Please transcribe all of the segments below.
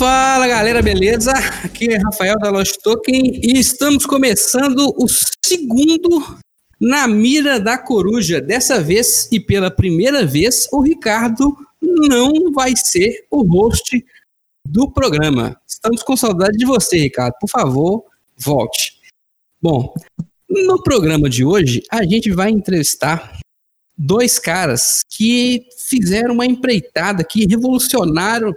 Fala galera, beleza? Aqui é Rafael da Lost Token e estamos começando o segundo Na Mira da Coruja. Dessa vez e pela primeira vez, o Ricardo não vai ser o host do programa. Estamos com saudade de você, Ricardo. Por favor, volte. Bom, no programa de hoje, a gente vai entrevistar dois caras que fizeram uma empreitada que revolucionaram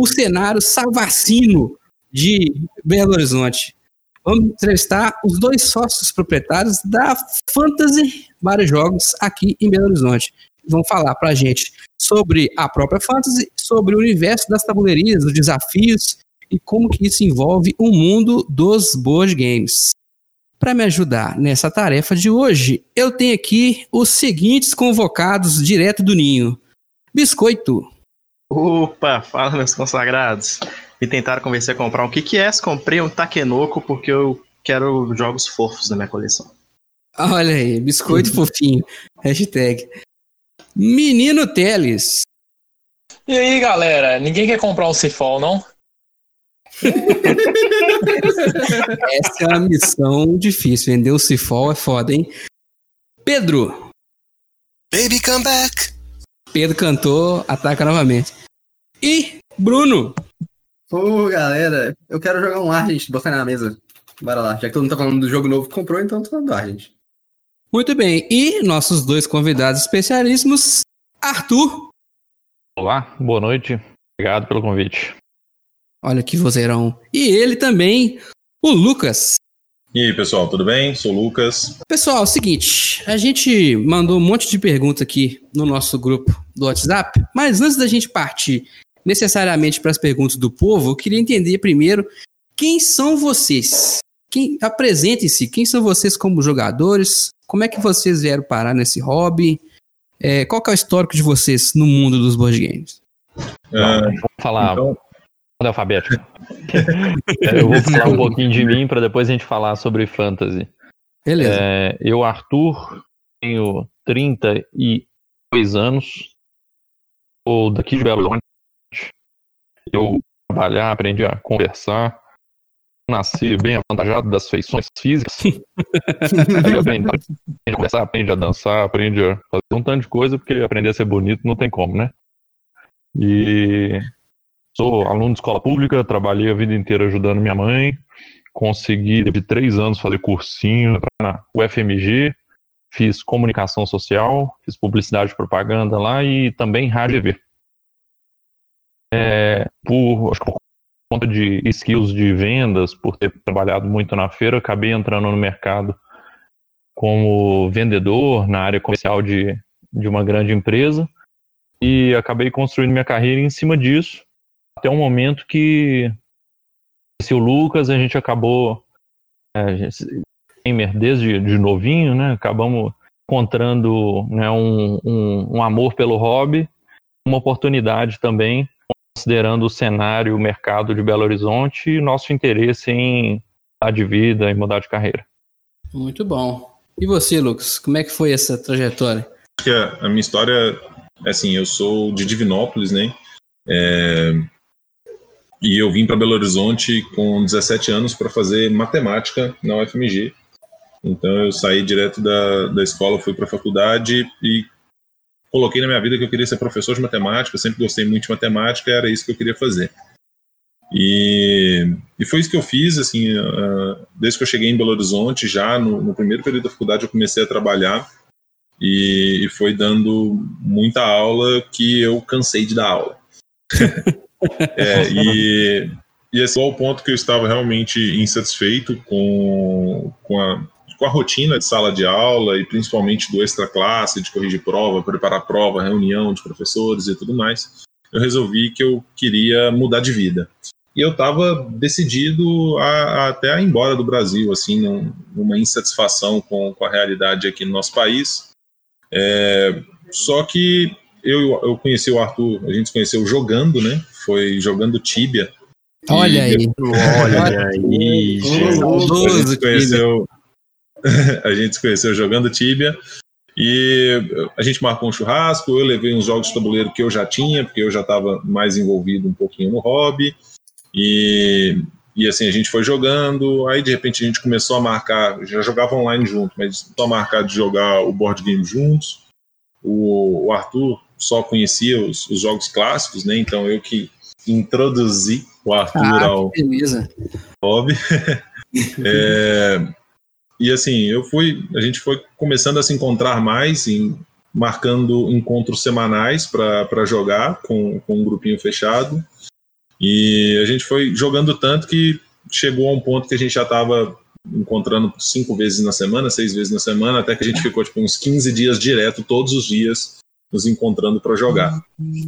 o cenário savacino de Belo Horizonte. Vamos entrevistar os dois sócios proprietários da Fantasy Vários Jogos aqui em Belo Horizonte. Vão falar para a gente sobre a própria Fantasy, sobre o universo das tabuleirias, os desafios e como que isso envolve o mundo dos board games. Para me ajudar nessa tarefa de hoje, eu tenho aqui os seguintes convocados direto do ninho. Biscoito. Opa, fala meus consagrados. Me tentaram convencer a comprar um KQS, comprei um Takenoko porque eu quero jogos fofos na minha coleção. Olha aí, biscoito fofinho. Hashtag. Menino Teles. E aí, galera? Ninguém quer comprar um Cifol, não? Essa é uma missão difícil. Vender o Cifol é foda, hein? Pedro. Baby, come back. Pedro cantou, ataca novamente. E Bruno. Pô, galera, eu quero jogar um ar, gente. Botar na mesa. Bora lá. Já que todo mundo tá falando do jogo novo que comprou, então tô falando do ar, gente. Muito bem. E nossos dois convidados especialíssimos, Arthur. Olá, boa noite. Obrigado pelo convite. Olha que vozeirão. E ele também, o Lucas. E aí, pessoal, tudo bem? Sou o Lucas. Pessoal, é o seguinte, a gente mandou um monte de perguntas aqui no nosso grupo do WhatsApp, mas antes da gente partir necessariamente para as perguntas do povo, eu queria entender primeiro quem são vocês. Quem apresentem-se, quem são vocês como jogadores? Como é que vocês vieram parar nesse hobby? É, qual é o histórico de vocês no mundo dos board games? Uh, vamos falar então... alfabético. eu vou falar um pouquinho de mim para depois a gente falar sobre fantasy. Beleza. É, eu, Arthur, tenho 32 anos, sou daqui de Belo Horizonte. Eu trabalhar, aprendi a conversar, nasci bem avantajado das feições físicas. Aí aprendi a conversar, aprende a dançar, aprende a fazer um tanto de coisa, porque aprender a ser bonito não tem como, né? E sou aluno de escola pública, trabalhei a vida inteira ajudando minha mãe, consegui, de três anos, fazer cursinho na UFMG, fiz comunicação social, fiz publicidade e propaganda lá e também rádio e TV. É, por, acho que por conta de skills de vendas, por ter trabalhado muito na feira, acabei entrando no mercado como vendedor na área comercial de, de uma grande empresa e acabei construindo minha carreira em cima disso, até um momento que se o Lucas, a gente acabou é, gamer desde de novinho, né? Acabamos encontrando né, um, um, um amor pelo hobby, uma oportunidade também, considerando o cenário, o mercado de Belo Horizonte e nosso interesse em mudar de vida e mudar de carreira. Muito bom. E você, Lucas, como é que foi essa trajetória? Acho que a, a minha história, assim, eu sou de Divinópolis, né? É, e eu vim para Belo Horizonte com 17 anos para fazer matemática na UFMG. Então eu saí direto da, da escola, fui para a faculdade e coloquei na minha vida que eu queria ser professor de matemática, sempre gostei muito de matemática, era isso que eu queria fazer. E, e foi isso que eu fiz, assim, uh, desde que eu cheguei em Belo Horizonte, já no, no primeiro período da faculdade eu comecei a trabalhar e, e foi dando muita aula que eu cansei de dar aula. É, e, e esse é o ponto que eu estava realmente insatisfeito com, com, a, com a rotina de sala de aula e principalmente do extra classe, de corrigir prova, preparar prova, reunião de professores e tudo mais. Eu resolvi que eu queria mudar de vida. E eu estava decidido a, a, até a ir embora do Brasil, assim, num, numa insatisfação com, com a realidade aqui no nosso país. É, só que eu, eu conheci o Arthur, a gente se conheceu jogando, né? Foi jogando Tibia. Olha aí. Olha aí, gente. A gente, conheceu, a gente se conheceu jogando Tibia. E a gente marcou um churrasco, eu levei uns jogos de tabuleiro que eu já tinha, porque eu já estava mais envolvido um pouquinho no hobby. E, e assim, a gente foi jogando, aí de repente a gente começou a marcar, já jogava online junto, mas a marcar de jogar o board game juntos. O, o Arthur só conhecia os, os, jogos clássicos, né? Então eu que introduzi o Arthur Ah, ao hobby. É, e assim, eu fui, a gente foi começando a se encontrar mais, em, marcando encontros semanais para jogar com, com um grupinho fechado. E a gente foi jogando tanto que chegou a um ponto que a gente já estava encontrando cinco vezes na semana, seis vezes na semana, até que a gente ficou tipo uns 15 dias direto, todos os dias, nos encontrando para jogar.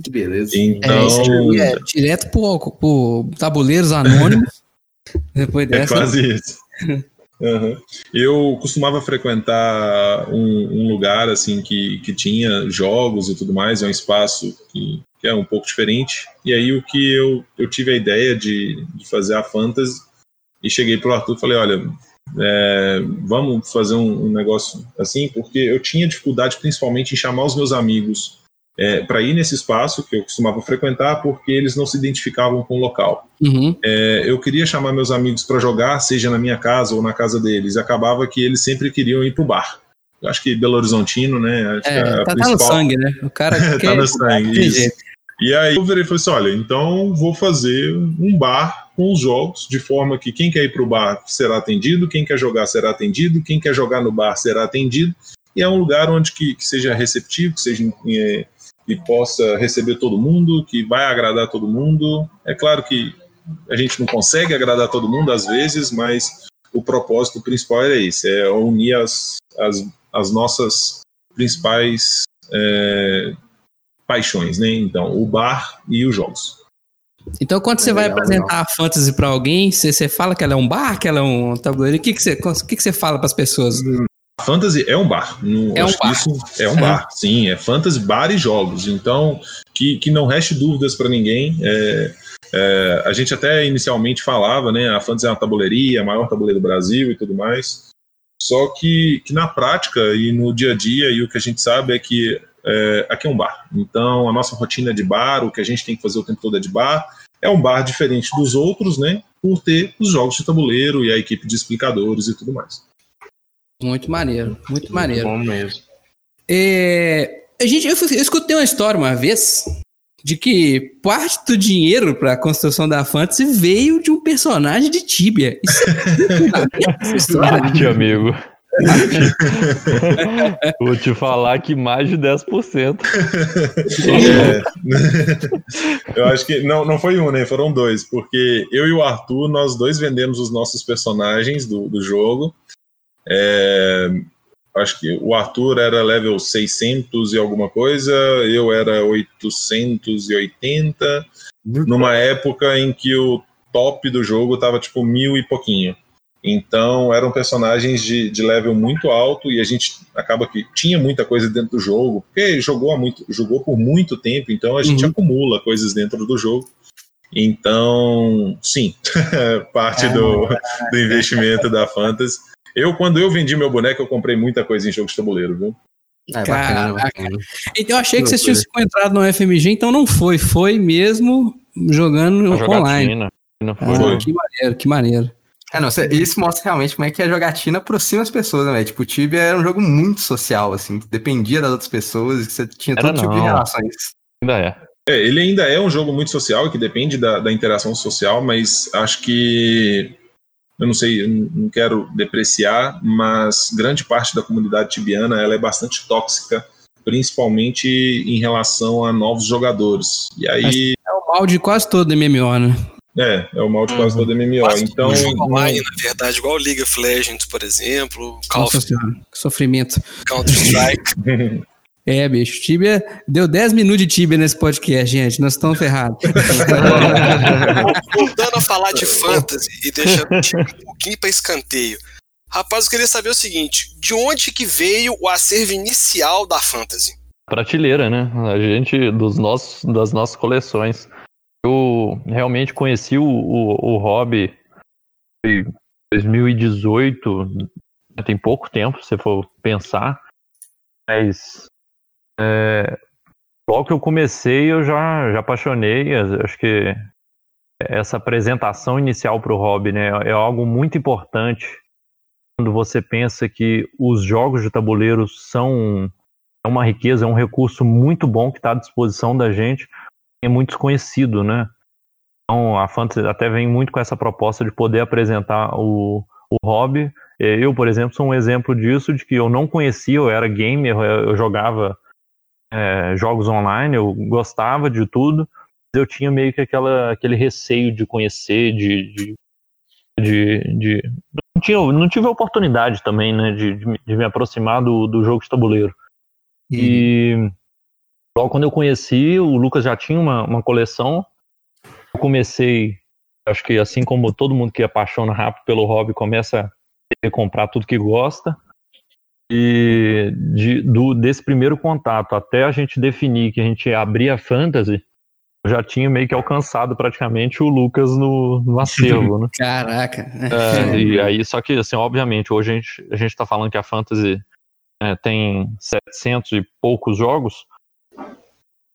Que beleza. Então, É, é direto pro, pro tabuleiros anônimos. Depois É dessa. quase isso. Eu costumava frequentar um, um lugar assim que, que tinha jogos e tudo mais, é um espaço que, que é um pouco diferente. E aí o que eu, eu tive a ideia de, de fazer a fantasy e cheguei pro Arthur e falei, olha, é, vamos fazer um, um negócio assim, porque eu tinha dificuldade principalmente em chamar os meus amigos é, para ir nesse espaço que eu costumava frequentar, porque eles não se identificavam com o local. Uhum. É, eu queria chamar meus amigos para jogar, seja na minha casa ou na casa deles, e acabava que eles sempre queriam ir pro bar. Eu acho que Belo Horizontino, né? Acho que É, a tá, tá no principal- sangue, né? O cara Tá quer- no sangue, tem isso. jeito. E aí eu virei e falei assim: olha, então vou fazer um bar com os jogos, de forma que quem quer ir pro bar será atendido, quem quer jogar será atendido, quem quer jogar no bar será atendido. E é um lugar onde que, que seja receptivo, que seja é, que possa receber todo mundo, que vai agradar todo mundo. É claro que a gente não consegue agradar todo mundo às vezes, mas o propósito principal era esse, é unir as, as, as nossas principais é, paixões, né? Então, o bar e os jogos. Então, quando você É vai legal, apresentar a fantasy pra alguém, você, você fala que ela é um bar, que ela é um tabuleiro. O que, que, você, que, que você fala pras pessoas? A fantasy é um bar. No, É um bar. Isso é um bar, sim. É fantasy, bar e jogos. Então, que, que não reste dúvidas para ninguém. É, é, a gente até inicialmente falava, né? A fantasy é uma tabuleiria, a maior tabuleiro do Brasil e tudo mais. Só que, que na prática e no dia a dia, e o que a gente sabe é que é, aqui é um bar. Então, a nossa rotina é de bar, o que a gente tem que fazer o tempo todo é de bar. É um bar diferente dos outros, né? Por ter os jogos de tabuleiro e a equipe de explicadores e tudo mais. Muito maneiro, muito maneiro. Bom mesmo. É, a gente, eu, eu escutei uma história uma vez de que parte do dinheiro para a construção da fantasy veio de um personagem de Tibia. Isso é essa história. Arte, amigo. Vou te falar que mais de 10%. É. eu acho que não, não foi um, né? Foram dois, porque eu e o Arthur, nós dois vendemos os nossos personagens do, do jogo. É, acho que o Arthur era level 600 e alguma coisa, eu era 880, numa época em que o top do jogo tava tipo mil e pouquinho. Então eram personagens de, de level muito alto e a gente acaba que tinha muita coisa dentro do jogo, porque jogou, muito, jogou por muito tempo, então a gente Uhum. acumula coisas dentro do jogo. Então, sim, parte do, do investimento da Fantasy. Eu, quando eu vendi meu boneco, eu comprei muita coisa em jogo de tabuleiro, viu? É bacana, Caraca. bacana. Então eu achei que vocês tinham se encontrado no FMG, então não foi. Foi mesmo jogando A online. jogatina. Não Ah, foi. Foi. que maneiro, que maneiro. É, não, isso mostra realmente como é que a jogatina aproxima as pessoas, né? Tipo, o Tibia era um jogo muito social, assim, que dependia das outras pessoas, que você tinha Era todo tipo de não. relações. Ainda é. É, ele ainda é um jogo muito social, que depende da, da interação social, mas acho que. Eu não sei, eu não quero depreciar, mas grande parte da comunidade tibiana ela é bastante tóxica, principalmente em relação a novos jogadores. E aí. É o mal de quase todo MMO, né? É, é o mal de quase todo MMO. Quase Então. não- online, na verdade, igual League of Legends, por exemplo, Call Nossa of senhora, que sofrimento. Counter-Strike. É, bicho, Tibia. Deu 10 minutos de Tibia nesse podcast, gente. Nós estamos ferrados. Voltando a falar de fantasy e deixando o time um pouquinho para escanteio. Rapaz, eu queria saber o seguinte: de onde que veio o acervo inicial da fantasy? Prateleira, né? A gente, dos nossos, das nossas coleções. Eu realmente conheci o, o, o hobby em 2018, né, tem pouco tempo, se for pensar. Mas é, logo que eu comecei, eu já, já apaixonei. Acho que essa apresentação inicial para o hobby, né? É algo muito importante quando você pensa que os jogos de tabuleiro são é uma riqueza, é um recurso muito bom que está à disposição da gente, é muito desconhecido, né? Então a Fantasy até vem muito com essa proposta de poder apresentar o, o hobby. Eu, por exemplo, sou um exemplo disso, de que eu não conhecia, eu era gamer, eu jogava é, jogos online, eu gostava de tudo, eu tinha meio que aquela, aquele receio de conhecer, de, de, de, de... Não, tinha, não tive a oportunidade também, né, de, de, me aproximar do, do jogo de tabuleiro. Uhum. E logo quando eu conheci, o Lucas já tinha uma, uma coleção, eu comecei, acho que assim como todo mundo que apaixona rápido pelo hobby, começa a comprar tudo que gosta, e de, do, desse primeiro contato até a gente definir que a gente abria a fantasy, eu já tinha meio que alcançado praticamente o Lucas no, no acervo, né? Caraca. É, e aí, só que, assim, obviamente, hoje a gente, a gente tá falando que a Fantasy é, tem 700 e poucos jogos. A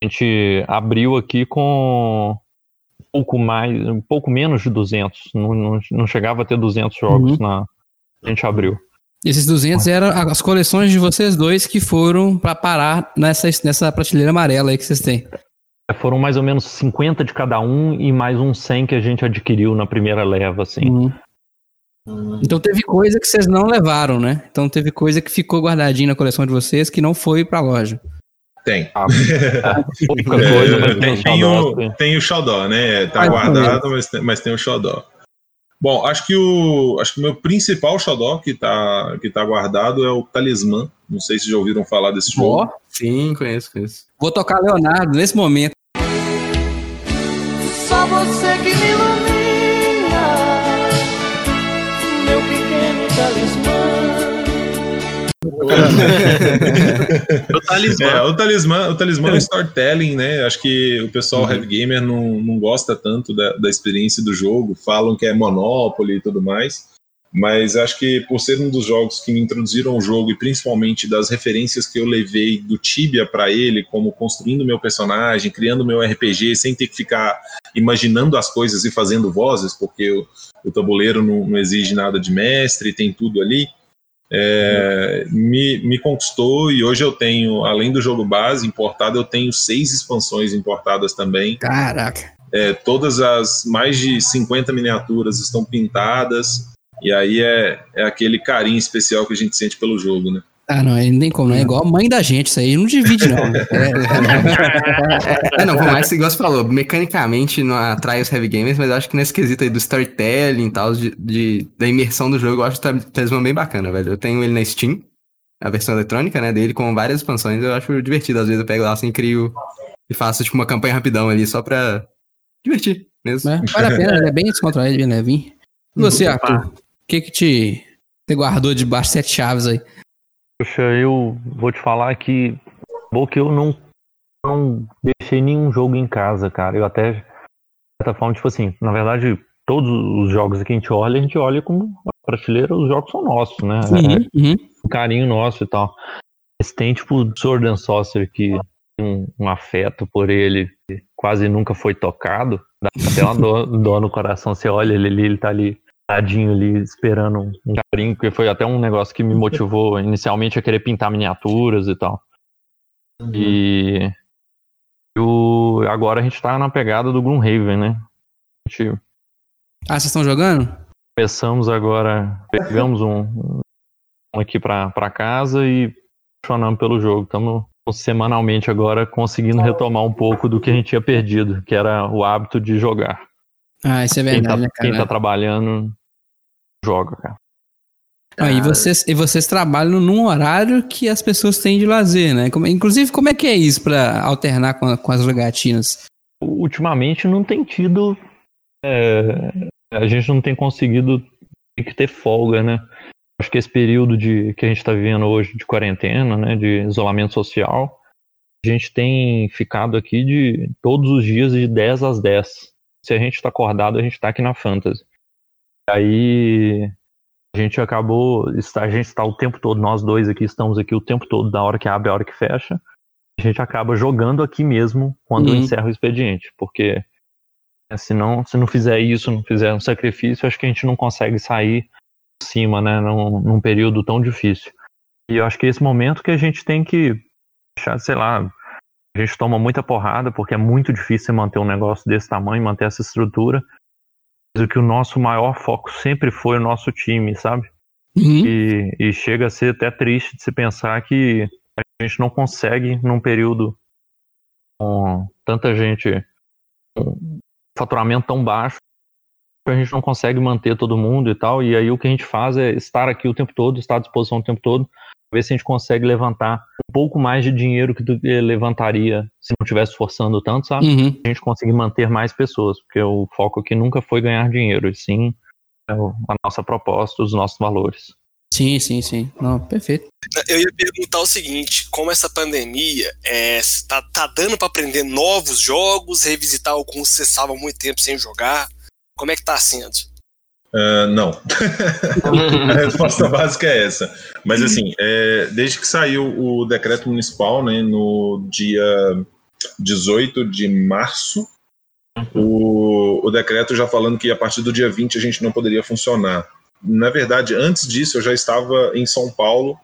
gente abriu aqui com um pouco mais, um pouco menos de 200. Não, não, não chegava a ter 200 jogos uhum. na. A gente abriu. Esses 200 eram as coleções de vocês dois que foram para parar nessa, nessa prateleira amarela aí que vocês têm. É, foram mais ou menos 50 de cada um e mais uns 100 que a gente adquiriu na primeira leva, assim. Uhum. Então teve coisa que vocês não levaram, né? Então teve coisa que ficou guardadinha na coleção de vocês que não foi pra loja. Tem. Ah, pouca coisa, mas tem, tem, o, tem o xodó, né? Tá ah, guardado, mas tem, mas tem o xodó. Bom, acho que o acho que o meu principal xodó que tá, que tá guardado é o Talismã. Não sei se já ouviram falar desse jogo. Oh, sim, conheço, conheço. Vou tocar Leonardo nesse momento. Só você que me o talismã. É, o talismã, o talismã é o storytelling, né? Acho que o pessoal uhum. heavy gamer não, não gosta tanto da, da experiência do jogo, falam que é Monopoly e tudo mais. Mas acho que por ser um dos jogos que me introduziram o jogo e principalmente das referências que eu levei do Tibia para ele, como construindo meu personagem, criando meu RPG, sem ter que ficar imaginando as coisas e fazendo vozes, porque o, o tabuleiro não, não exige nada de mestre, tem tudo ali é, me, me conquistou e hoje eu tenho, além do jogo base importado, eu tenho seis expansões importadas também. Caraca! É, todas as mais de 50 miniaturas estão pintadas, e aí é, é aquele carinho especial que a gente sente pelo jogo, né? Ah, não, nem como, não é igual a mãe da gente, isso aí não divide, não. é, não, por mais que igual você falou, mecanicamente não atrai os heavy gamers, mas eu acho que nesse quesito aí do storytelling e tal, de, de, da imersão do jogo, eu acho o Talismã bem bacana, velho. Eu tenho ele na Steam, a versão eletrônica, né, dele, com várias expansões, eu acho divertido. Às vezes eu pego lá assim, crio e faço, tipo, uma campanha rapidão ali, só pra divertir mesmo. É, vale a pena, ele é bem descontraído, bem levinho. E você, Arthur, o que que te, te guardou debaixo de sete chaves aí? Poxa, eu vou te falar que bom que eu não, não deixei nenhum jogo em casa, cara. Eu até, de certa forma, tipo assim, na verdade, todos os jogos que a gente olha, a gente olha como a prateleira, os jogos são nossos, né? Uhum, é, uhum. Um carinho nosso e tal. Mas tem, tipo, Sword and Sorcerer, que um, um afeto por ele quase nunca foi tocado. Dá até uma dor, dor no coração. Você olha ele ali, ele tá ali tadinho ali esperando um carinho, que foi até um negócio que me motivou inicialmente a querer pintar miniaturas e tal. Uhum. E o, agora a gente tá na pegada do Gloomhaven, né? Gente, ah, vocês estão jogando? Começamos agora, pegamos um, um aqui pra, pra casa e apaixonamos pelo jogo. Estamos semanalmente agora conseguindo retomar um pouco do que a gente tinha perdido, que era o hábito de jogar. Ah, isso é verdade, quem tá, né, cara? Quem tá trabalhando, joga, cara. Ah, e, vocês, e vocês trabalham num horário que as pessoas têm de lazer, né? Como, inclusive, como é que é isso para alternar com, com, as jogatinas? Ultimamente não tem tido. É, a gente não tem conseguido tem que ter folga, né? Acho que esse período de, que a gente está vivendo hoje de quarentena, né? De isolamento social, a gente tem ficado aqui de todos os dias de 10 às 10 se a gente está acordado, a gente está aqui na Fantasy. Aí a gente acabou, a gente está o tempo todo, nós dois aqui estamos aqui o tempo todo, da hora que abre, a hora que fecha. A gente acaba jogando aqui mesmo quando uhum. encerra o expediente, porque É, Se não, se não fizer isso, não fizer um sacrifício, acho que a gente não consegue sair por cima, né? Num, num período tão difícil. E eu acho que é esse momento que a gente tem que deixar, sei lá, a gente toma muita porrada porque é muito difícil manter um negócio desse tamanho, manter essa estrutura. Mas o que o nosso maior foco sempre foi o nosso time, sabe? Uhum. E, e chega a ser até triste de se pensar que a gente não consegue, num período com tanta gente, com um faturamento tão baixo, a gente não consegue manter todo mundo e tal. E aí o que a gente faz é estar aqui o tempo todo, estar à disposição o tempo todo, ver se a gente consegue levantar um pouco mais de dinheiro que do que levantaria se não estivesse forçando tanto, sabe? Uhum. A gente conseguir manter mais pessoas, porque o foco aqui nunca foi ganhar dinheiro, e sim é a nossa proposta, os nossos valores. Sim, sim, sim. Não, perfeito. Eu ia perguntar o seguinte: como essa pandemia é, se tá, tá dando pra aprender novos jogos, revisitar alguns que você estava há muito tempo sem jogar? Como é que tá sendo? Ah, não. a resposta básica é essa. Mas assim, é, desde que saiu o decreto municipal, né, no dia 18 de março, o, o decreto já falando que a partir do dia 20 a gente não poderia funcionar. Na verdade, antes disso, eu já estava em São Paulo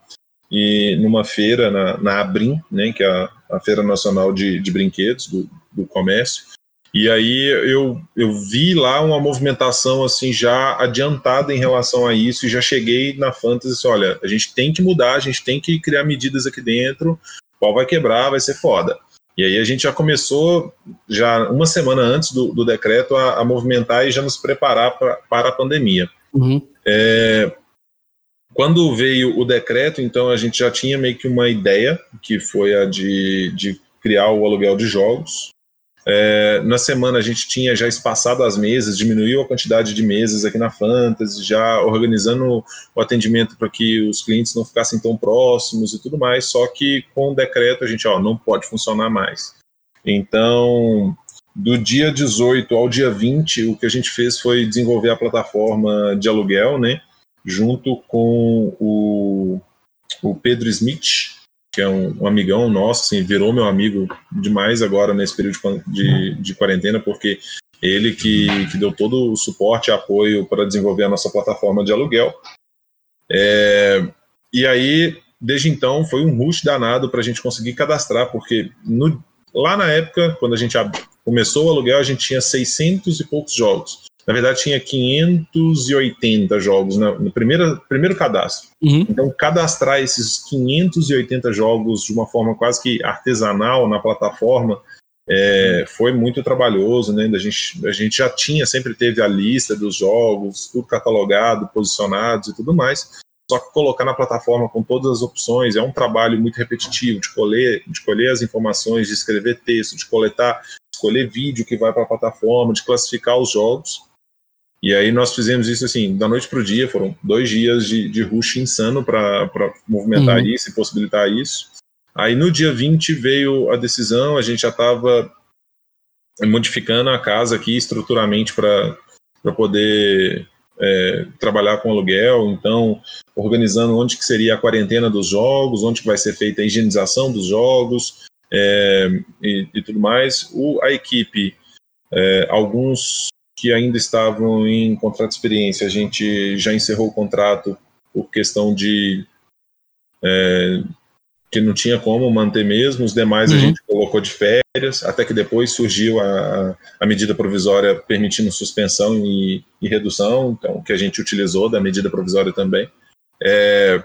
e numa feira na, na Abrim, né, que é a, a Feira Nacional de, de Brinquedos do, do Comércio. E aí eu, eu vi lá uma movimentação assim já adiantada em relação a isso e já cheguei na Fantasy disse, olha, a gente tem que mudar, a gente tem que criar medidas aqui dentro, o pau vai quebrar, vai ser foda. E aí a gente já começou, já uma semana antes do, do decreto, a, a movimentar e já nos preparar pra, para a pandemia. Uhum. É, quando veio o decreto, então a gente já tinha meio que uma ideia, que foi a de, de criar o aluguel de jogos. É, na semana a gente tinha já espaçado as mesas, diminuiu a quantidade de mesas aqui na Fantasy, já organizando o atendimento para que os clientes não ficassem tão próximos e tudo mais, só que com o decreto a gente ó, não pode funcionar mais. Então, do dia 18 ao dia 20, o que a gente fez foi desenvolver a plataforma de aluguel, né? Junto com o, o Pedro Smith, que é um, um amigão nosso, assim, virou meu amigo demais agora nesse período de, de, quarentena, porque ele que, que deu todo o suporte e apoio para desenvolver a nossa plataforma de aluguel. É, e aí, desde então, foi um rush danado para a gente conseguir cadastrar, porque no, lá na época, quando a gente começou o aluguel, a gente tinha 600 e poucos jogos. Na verdade, tinha 580 jogos na- no primeiro, primeiro cadastro. Uhum. Então, cadastrar esses 580 jogos de uma forma quase que artesanal na plataforma é, foi muito trabalhoso, né? A gente, a gente já tinha, sempre teve a lista dos jogos, tudo catalogado, posicionados e tudo mais. Só que colocar na plataforma com todas as opções é um trabalho muito repetitivo de colher, de colher as informações, de escrever texto, de coletar, escolher vídeo que vai para a plataforma, de classificar os jogos. E aí nós fizemos isso assim, da noite para o dia, foram dois dias de, de rush insano para movimentar Uhum. isso e possibilitar isso. Aí no dia 20 veio a decisão, a gente já estava modificando a casa aqui estruturalmente para poder é, trabalhar com aluguel, então organizando onde que seria a quarentena dos jogos, onde que vai ser feita a higienização dos jogos é, e, e tudo mais. O, a equipe, é, alguns que ainda estavam em contrato de experiência, a gente já encerrou o contrato por questão de é, que não tinha como manter mesmo, os demais a Uhum. gente colocou de férias, até que depois surgiu a, a medida provisória permitindo suspensão e, e redução, então que a gente utilizou da medida provisória também. É,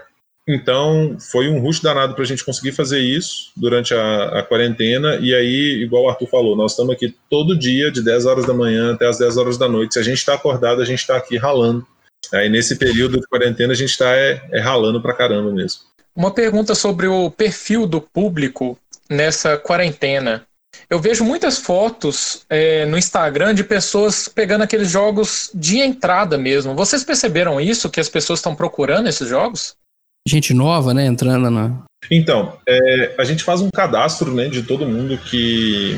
então foi um rush danado para a gente conseguir fazer isso durante a, a quarentena, e aí, igual o Arthur falou, nós estamos aqui todo dia, de 10 horas da manhã até as 10 horas da noite. Se a gente está acordado, a gente está aqui ralando. Aí nesse período de quarentena a gente está é, é ralando pra caramba mesmo. Uma pergunta sobre o perfil do público nessa quarentena. Eu vejo muitas fotos é, no Instagram de pessoas pegando aqueles jogos de entrada mesmo. Vocês perceberam isso? Que as pessoas estão procurando esses jogos? Gente nova, né? Entrando na. Então, é, a gente faz um cadastro né, de todo mundo que,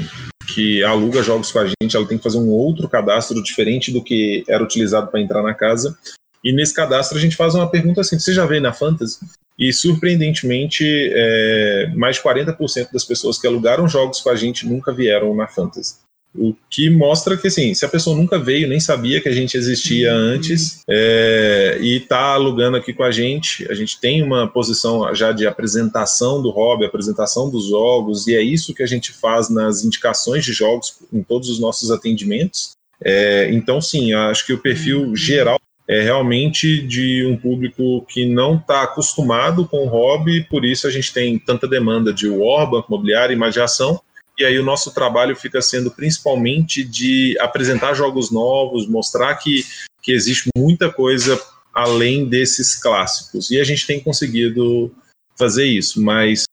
que aluga jogos com a gente. Ela tem que fazer um outro cadastro diferente do que era utilizado para entrar na casa. E nesse cadastro a gente faz uma pergunta assim: você já veio na Fantasy? E surpreendentemente, é, mais de 40% das pessoas que alugaram jogos com a gente nunca vieram na Fantasy. O que mostra que, assim, se a pessoa nunca veio, nem sabia que a gente existia antes, é, e está alugando aqui com a gente, a gente tem uma posição já de apresentação do hobby, apresentação dos jogos, e é isso que a gente faz nas indicações de jogos em todos os nossos atendimentos. É, então, sim, acho que o perfil geral é realmente de um público que não está acostumado com o hobby, por isso a gente tem tanta demanda de war, banco imobiliário, imaginação, e aí o nosso trabalho fica sendo principalmente de apresentar jogos novos, mostrar que, que existe muita coisa além desses clássicos. E a gente tem conseguido fazer isso, mas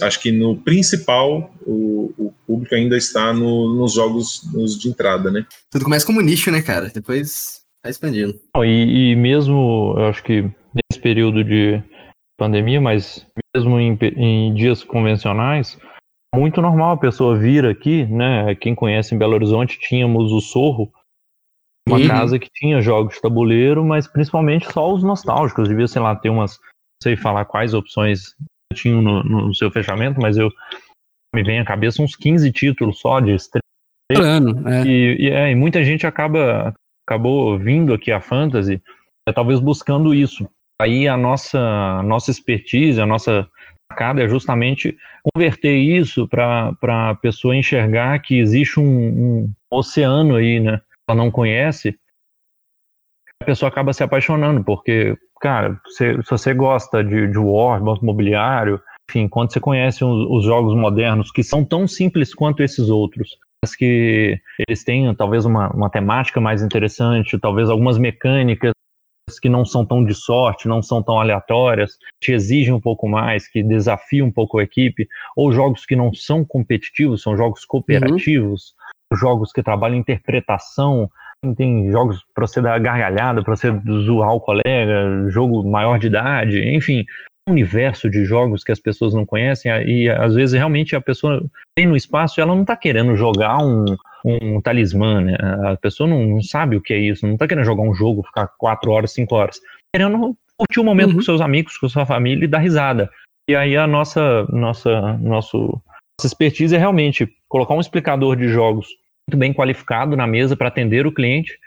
acho que no principal o, o público ainda está no, nos jogos nos de entrada, né? Tudo começa como nicho, né, cara? Depois vai expandindo. E, e mesmo, eu acho que nesse período de pandemia, mas mesmo em, em dias convencionais, muito normal a pessoa vir aqui, né? Quem conhece em Belo Horizonte, tínhamos o Sorro, uma uhum. casa que tinha jogos de tabuleiro, mas principalmente só os nostálgicos. Devia, sei lá, ter umas, não sei falar quais opções tinham no, no, seu fechamento, mas eu me vem à cabeça uns 15 títulos só de ano, é. E, e, é, e muita gente acaba acabou vindo aqui a Fantasy, é, talvez buscando isso. Aí a nossa, nossa expertise, a nossa sacada é justamente converter isso para a pessoa enxergar que existe um, um, oceano aí, né? Ela não conhece, a pessoa acaba se apaixonando, porque, cara, se, se você gosta de, de War, banco imobiliário, enfim, quando você conhece os, os, jogos modernos, que são tão simples quanto esses outros, mas que eles têm talvez uma, uma temática mais interessante, talvez algumas mecânicas que não são tão de sorte, não são tão aleatórias, te exigem um pouco mais, que desafiam um pouco a equipe, ou jogos que não são competitivos, são jogos cooperativos, uhum. jogos que trabalham interpretação, tem jogos para você dar gargalhada, para você zoar o colega, jogo maior de idade, enfim, universo de jogos que as pessoas não conhecem e às vezes realmente a pessoa tem no espaço ela não está querendo jogar um, um talismã, né? A pessoa não, não, sabe o que é isso, não está querendo jogar um jogo, ficar quatro horas, cinco horas, querendo curtir o um momento uhum. com seus amigos, com sua família e dar risada. E aí a nossa, nossa, nosso, nossa expertise é realmente colocar um explicador de jogos muito bem qualificado na mesa para atender o cliente,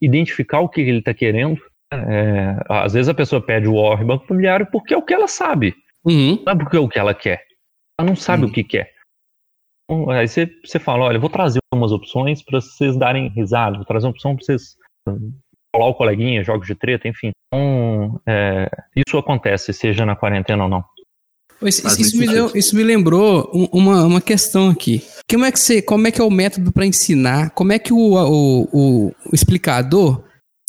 identificar o que ele está querendo. É, às vezes a pessoa pede o War Banco Imobiliário porque é o que ela sabe, uhum. não é porque é o que ela quer. Ela não sabe uhum. o que quer. Então, aí você, você fala, olha, vou trazer algumas opções para vocês darem risada, vou trazer uma opção para vocês colar o coleguinha, jogos de treta, enfim. Então, é, isso acontece, seja na quarentena ou não. Isso, isso, me deu, isso, me lembrou uma, uma questão aqui. Como é que, você, como é, que é o método para ensinar? Como é que o, o, o, explicador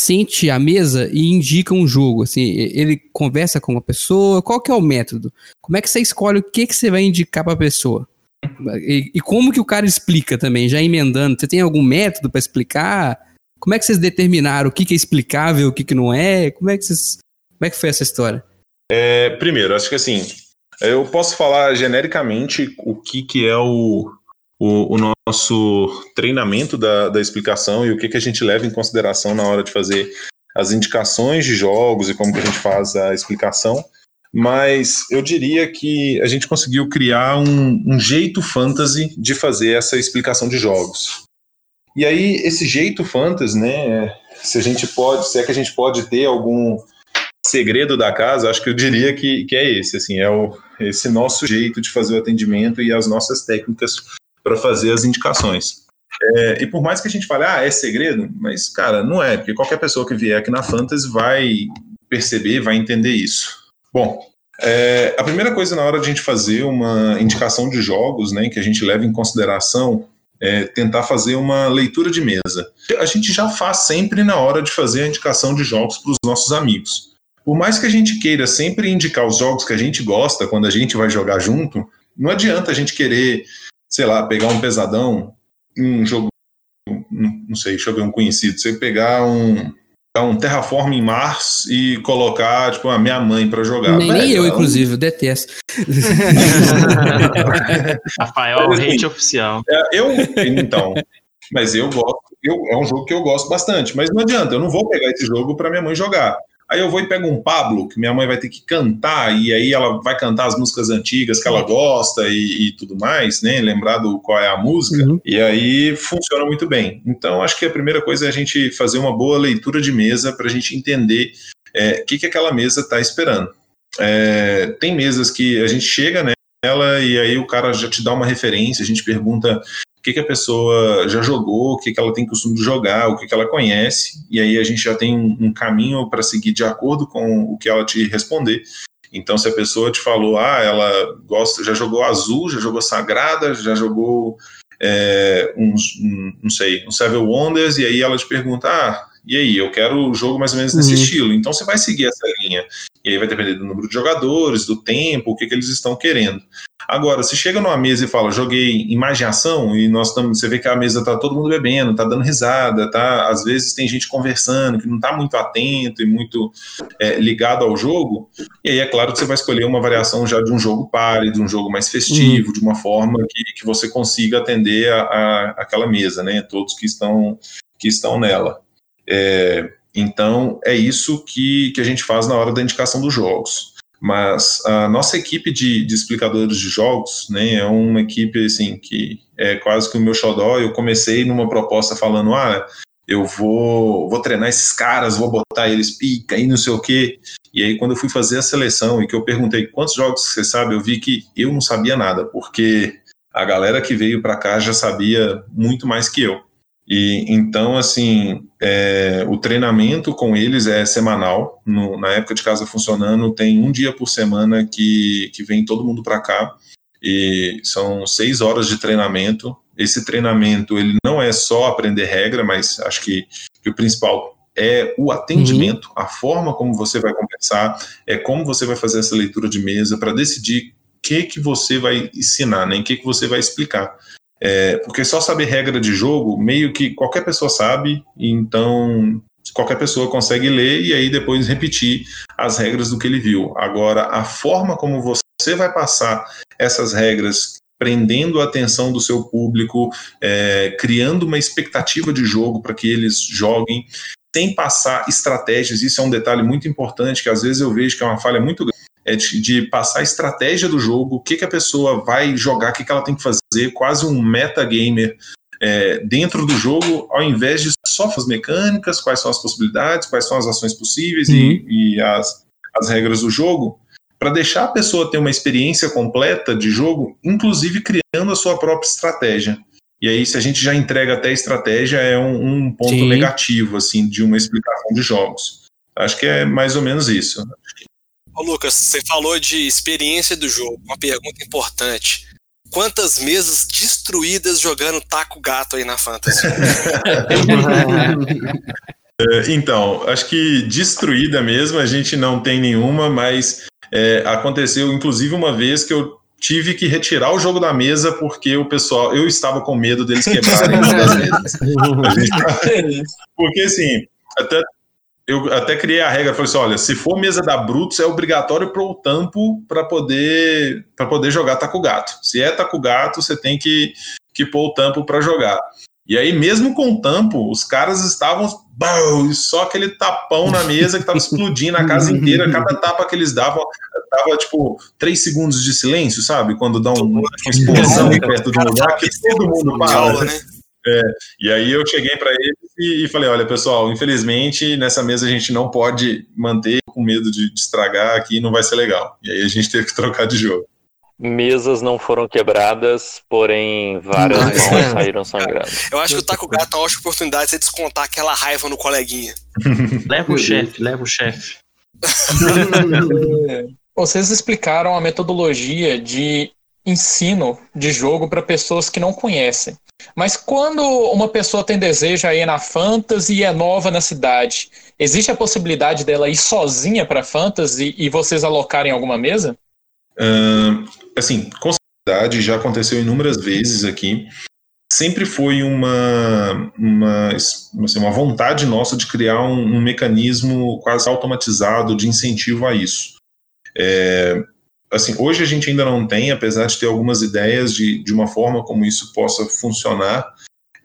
sente a mesa e indica um jogo? Assim, ele conversa com uma pessoa? Qual que é o método? Como é que você escolhe o que, que você vai indicar para a pessoa? E, e, como que o cara explica também, já emendando? Você tem algum método para explicar? Como é que vocês determinaram o que, que é explicável, o que, que não é? Como é que vocês, como é que foi essa história? É, primeiro, acho que assim, eu posso falar genericamente o que, que é o, o, o nosso treinamento da, da explicação e o que, que a gente leva em consideração na hora de fazer as indicações de jogos e como que a gente faz a explicação. Mas eu diria que a gente conseguiu criar um, um jeito fantasy de fazer essa explicação de jogos. E aí, esse jeito fantasy, né? Se a gente pode, se é que a gente pode ter algum segredo da casa, acho que eu diria que, que é esse, assim, é o, esse nosso jeito de fazer o atendimento e as nossas técnicas para fazer as indicações. É, e por mais que a gente fale, ah, é segredo, mas, cara, não é, porque qualquer pessoa que vier aqui na Fantasy vai perceber, vai entender isso. Bom, é, a primeira coisa na hora de a gente fazer uma indicação de jogos, né, que a gente leva em consideração, é tentar fazer uma leitura de mesa. A gente já faz sempre na hora de fazer a indicação de jogos para os nossos amigos por mais que a gente queira sempre indicar os jogos que a gente gosta quando a gente vai jogar junto, não adianta a gente querer, sei lá, pegar um pesadão, um jogo, não sei, deixa eu ver um conhecido, você pegar um um Terraform em Mars e colocar, tipo, a minha mãe para jogar. Nem, nem eu, inclusive, eu detesto. Rafael, assim, hate oficial. É, eu, então, mas eu gosto, eu, é um jogo que eu gosto bastante, mas não adianta, eu não vou pegar esse jogo para minha mãe jogar. Aí eu vou e pego um Pablo, que minha mãe vai ter que cantar, e aí ela vai cantar as músicas antigas que ela gosta e, e tudo mais, né? Lembrar do qual é a música, Uhum. e aí funciona muito bem. Então, acho que a primeira coisa é a gente fazer uma boa leitura de mesa para a gente entender é, o que, que aquela mesa está esperando. É, tem mesas que a gente chega nela e aí o cara já te dá uma referência, a gente pergunta que, que a pessoa já jogou, o que, que ela tem costume de jogar, o que, que ela conhece, e aí a gente já tem um, caminho para seguir de acordo com o que ela te responder. Então, se a pessoa te falou, ah, ela gosta, já jogou azul, já jogou sagrada, já jogou é, uns, um, não sei, um Seven Wonders, e aí ela te pergunta, ah, e aí, eu quero o jogo mais ou menos nesse Uhum. estilo. Então você vai seguir essa linha. E aí vai depender do número de jogadores, do tempo, o que, que eles estão querendo. Agora, se chega numa mesa e fala, joguei imaginação, e nós estamos, você vê que a mesa tá todo mundo bebendo, tá dando risada, tá? Às vezes tem gente conversando que não tá muito atento e muito é, ligado ao jogo, e aí é claro que você vai escolher uma variação já de um jogo pálido, um jogo mais festivo, de uma forma que, que você consiga atender a, a- aquela mesa, né? Todos que estão, que estão nela. É, então, é isso que, que a gente faz na hora da indicação dos jogos. Mas a nossa equipe de, de explicadores de jogos né, é uma equipe assim, que é quase que o meu xodó. Eu comecei numa proposta falando: ah, eu vou, vou treinar esses caras, vou botar eles pica e não sei o quê. E aí, quando eu fui fazer a seleção e que eu perguntei quantos jogos você sabe, eu vi que eu não sabia nada, porque a galera que veio para cá já sabia muito mais que eu. E então, assim, é, o treinamento com eles é semanal. No- na época de casa funcionando, tem um dia por semana que, que vem todo mundo para cá. E são seis horas de treinamento. Esse treinamento ele não é só aprender regra, mas acho que, que o principal é o atendimento, a forma como você vai conversar, é como você vai fazer essa leitura de mesa para decidir o que que você vai ensinar, né? Em que que você vai explicar. É, porque só saber regra de jogo, meio que qualquer pessoa sabe, então qualquer pessoa consegue ler e aí depois repetir as regras do que ele viu. Agora, a forma como você vai passar essas regras, prendendo a atenção do seu público, é, criando uma expectativa de jogo para que eles joguem, sem passar estratégias, isso é um detalhe muito importante, que às vezes eu vejo que é uma falha muito grande é de, de passar a estratégia do jogo, o que, que a pessoa vai jogar, o que, que ela tem que fazer, quase um metagamer é, dentro do jogo, ao invés de só as mecânicas, quais são as possibilidades, quais são as ações possíveis e, e as, as regras do jogo, para deixar a pessoa ter uma experiência completa de jogo, inclusive criando a sua própria estratégia. E aí, se a gente já entrega até a estratégia, é um, um ponto Sim. negativo, assim, de uma explicação de jogos. Acho que é mais ou menos isso. Ô, Lucas, você falou de experiência do jogo. Uma pergunta importante. Quantas mesas destruídas jogando taco gato aí na Fantasy? É, Então, acho que destruída mesmo, a gente não tem nenhuma, mas é, aconteceu inclusive uma vez que eu tive que retirar o jogo da mesa porque o pessoal, eu estava com medo deles quebrarem uma das mesas. Porque assim, até, eu até criei a regra, falei assim, olha, se for mesa da Brutus, é obrigatório pôr o tampo para poder para poder jogar taco gato. Se é taco gato, você tem que, que pôr o tampo para jogar. E aí, mesmo com o tampo, os caras estavam só aquele tapão na mesa que tava explodindo a casa inteira. Cada tapa que eles davam, dava tipo três segundos de silêncio, sabe? Quando dá um- uma explosão perto do lugar, que todo mundo para. Né? E aí eu cheguei para eles e, e falei, olha, pessoal, infelizmente nessa mesa a gente não pode manter com medo de, de estragar aqui, não vai ser legal. E aí a gente teve que trocar de jogo. Mesas não foram quebradas, porém várias mãos saíram sangrando. Eu acho que o taco gato é uma ótima oportunidade de você descontar aquela raiva no coleguinha. Leva o chefe, leva o chefe. Vocês explicaram a metodologia de ensino de jogo para pessoas que não conhecem. Mas quando uma pessoa tem desejo aí na Fantasy e é nova na cidade, existe a possibilidade dela ir sozinha para Fantasy e vocês alocarem alguma mesa? Ahn, assim, com certeza, já aconteceu inúmeras vezes aqui. Sempre foi uma, uma, assim, uma vontade nossa de criar um, um mecanismo quase automatizado de incentivo a isso. É, assim, hoje a gente ainda não tem, apesar de ter algumas ideias de, de uma forma como isso possa funcionar,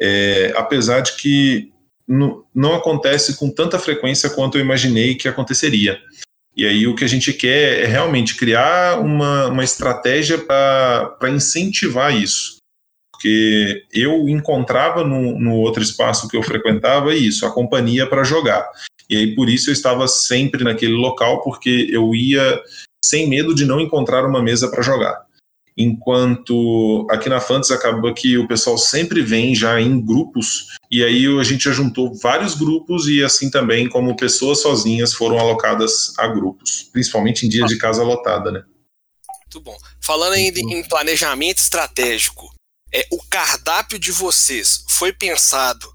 é, apesar de que não, acontece com tanta frequência quanto eu imaginei que aconteceria. E aí o que a gente quer é realmente criar uma, uma estratégia para incentivar isso. Porque eu encontrava no, no outro espaço que eu frequentava isso, a companhia para jogar. E aí por isso eu estava sempre naquele local, porque eu ia sem medo de não encontrar uma mesa para jogar enquanto aqui na Fantasy acaba que o pessoal sempre vem já em grupos, e aí a gente já juntou vários grupos e assim também como pessoas sozinhas foram alocadas a grupos, principalmente em dias de casa lotada, né? Muito bom. Falando ainda em planejamento estratégico, é, o cardápio de vocês foi pensado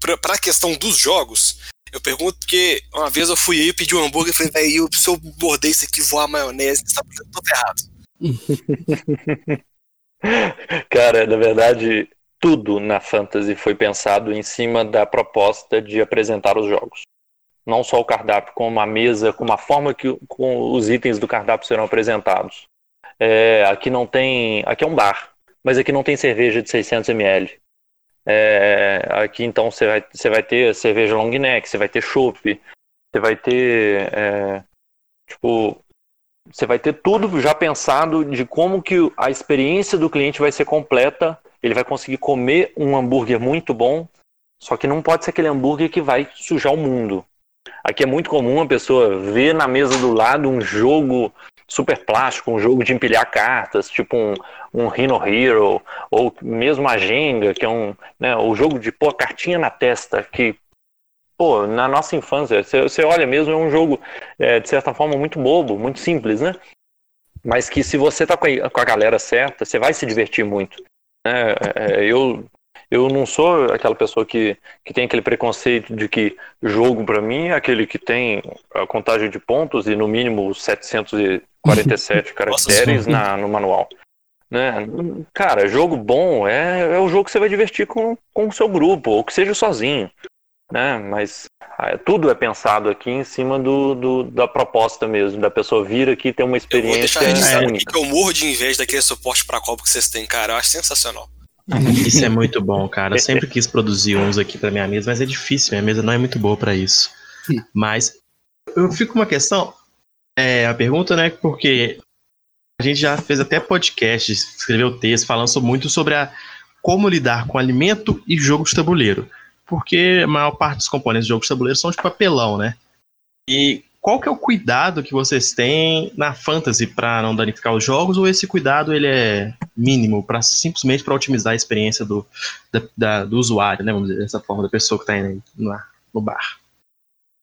para a questão dos jogos? Eu pergunto porque uma vez eu fui aí e pedi um hambúrguer e falei, velho, se eu morder isso aqui voar maionese, tá tudo errado. Cara, na verdade, tudo na Fantasy foi pensado em cima da proposta de apresentar os jogos. Não só o cardápio, como a mesa, como a forma que com os itens do cardápio serão apresentados. É, aqui não tem. Aqui é um bar, mas aqui não tem cerveja de 600 ml. É, aqui então você vai, você vai ter cerveja long neck, você vai ter chopp, você vai ter é, tipo você vai ter tudo já pensado de como que a experiência do cliente vai ser completa. Ele vai conseguir comer um hambúrguer muito bom, só que não pode ser aquele hambúrguer que vai sujar o mundo. Aqui é muito comum a pessoa ver na mesa do lado um jogo super plástico, um jogo de empilhar cartas, tipo um, um Rhino Hero, ou mesmo a Jenga, que é um né, o jogo de pôr cartinha na testa, que pô, na nossa infância, você, olha mesmo, é um jogo, é, de certa forma, muito bobo, muito simples, né? Mas que se você tá com a, com a galera certa, você vai se divertir muito. Né? É, eu, eu não sou aquela pessoa que, que tem aquele preconceito de que jogo para mim é aquele que tem a contagem de pontos e no mínimo 747 caracteres na, no manual. Né? Cara, jogo bom é, é o jogo que você vai divertir com, com o seu grupo, ou que seja sozinho né? Mas ah, tudo é pensado aqui em cima do, do, da proposta mesmo, da pessoa vir aqui e ter uma experiência eu vou deixar única. Que eu morro de inveja daquele suporte para copo que vocês têm, cara. Eu acho sensacional. Isso é muito bom, cara. Eu sempre quis produzir uns aqui para minha mesa, mas é difícil. Minha mesa não é muito boa para isso. Mas eu fico com uma questão. É, a pergunta, né? Porque a gente já fez até podcast, escreveu texto falando muito sobre a, como lidar com alimento e jogo de tabuleiro porque a maior parte dos componentes de jogos de tabuleiro são de papelão, né? E qual que é o cuidado que vocês têm na fantasy para não danificar os jogos ou esse cuidado ele é mínimo para simplesmente para otimizar a experiência do, da, da, do usuário, né? Vamos dizer dessa forma da pessoa que está no, no bar.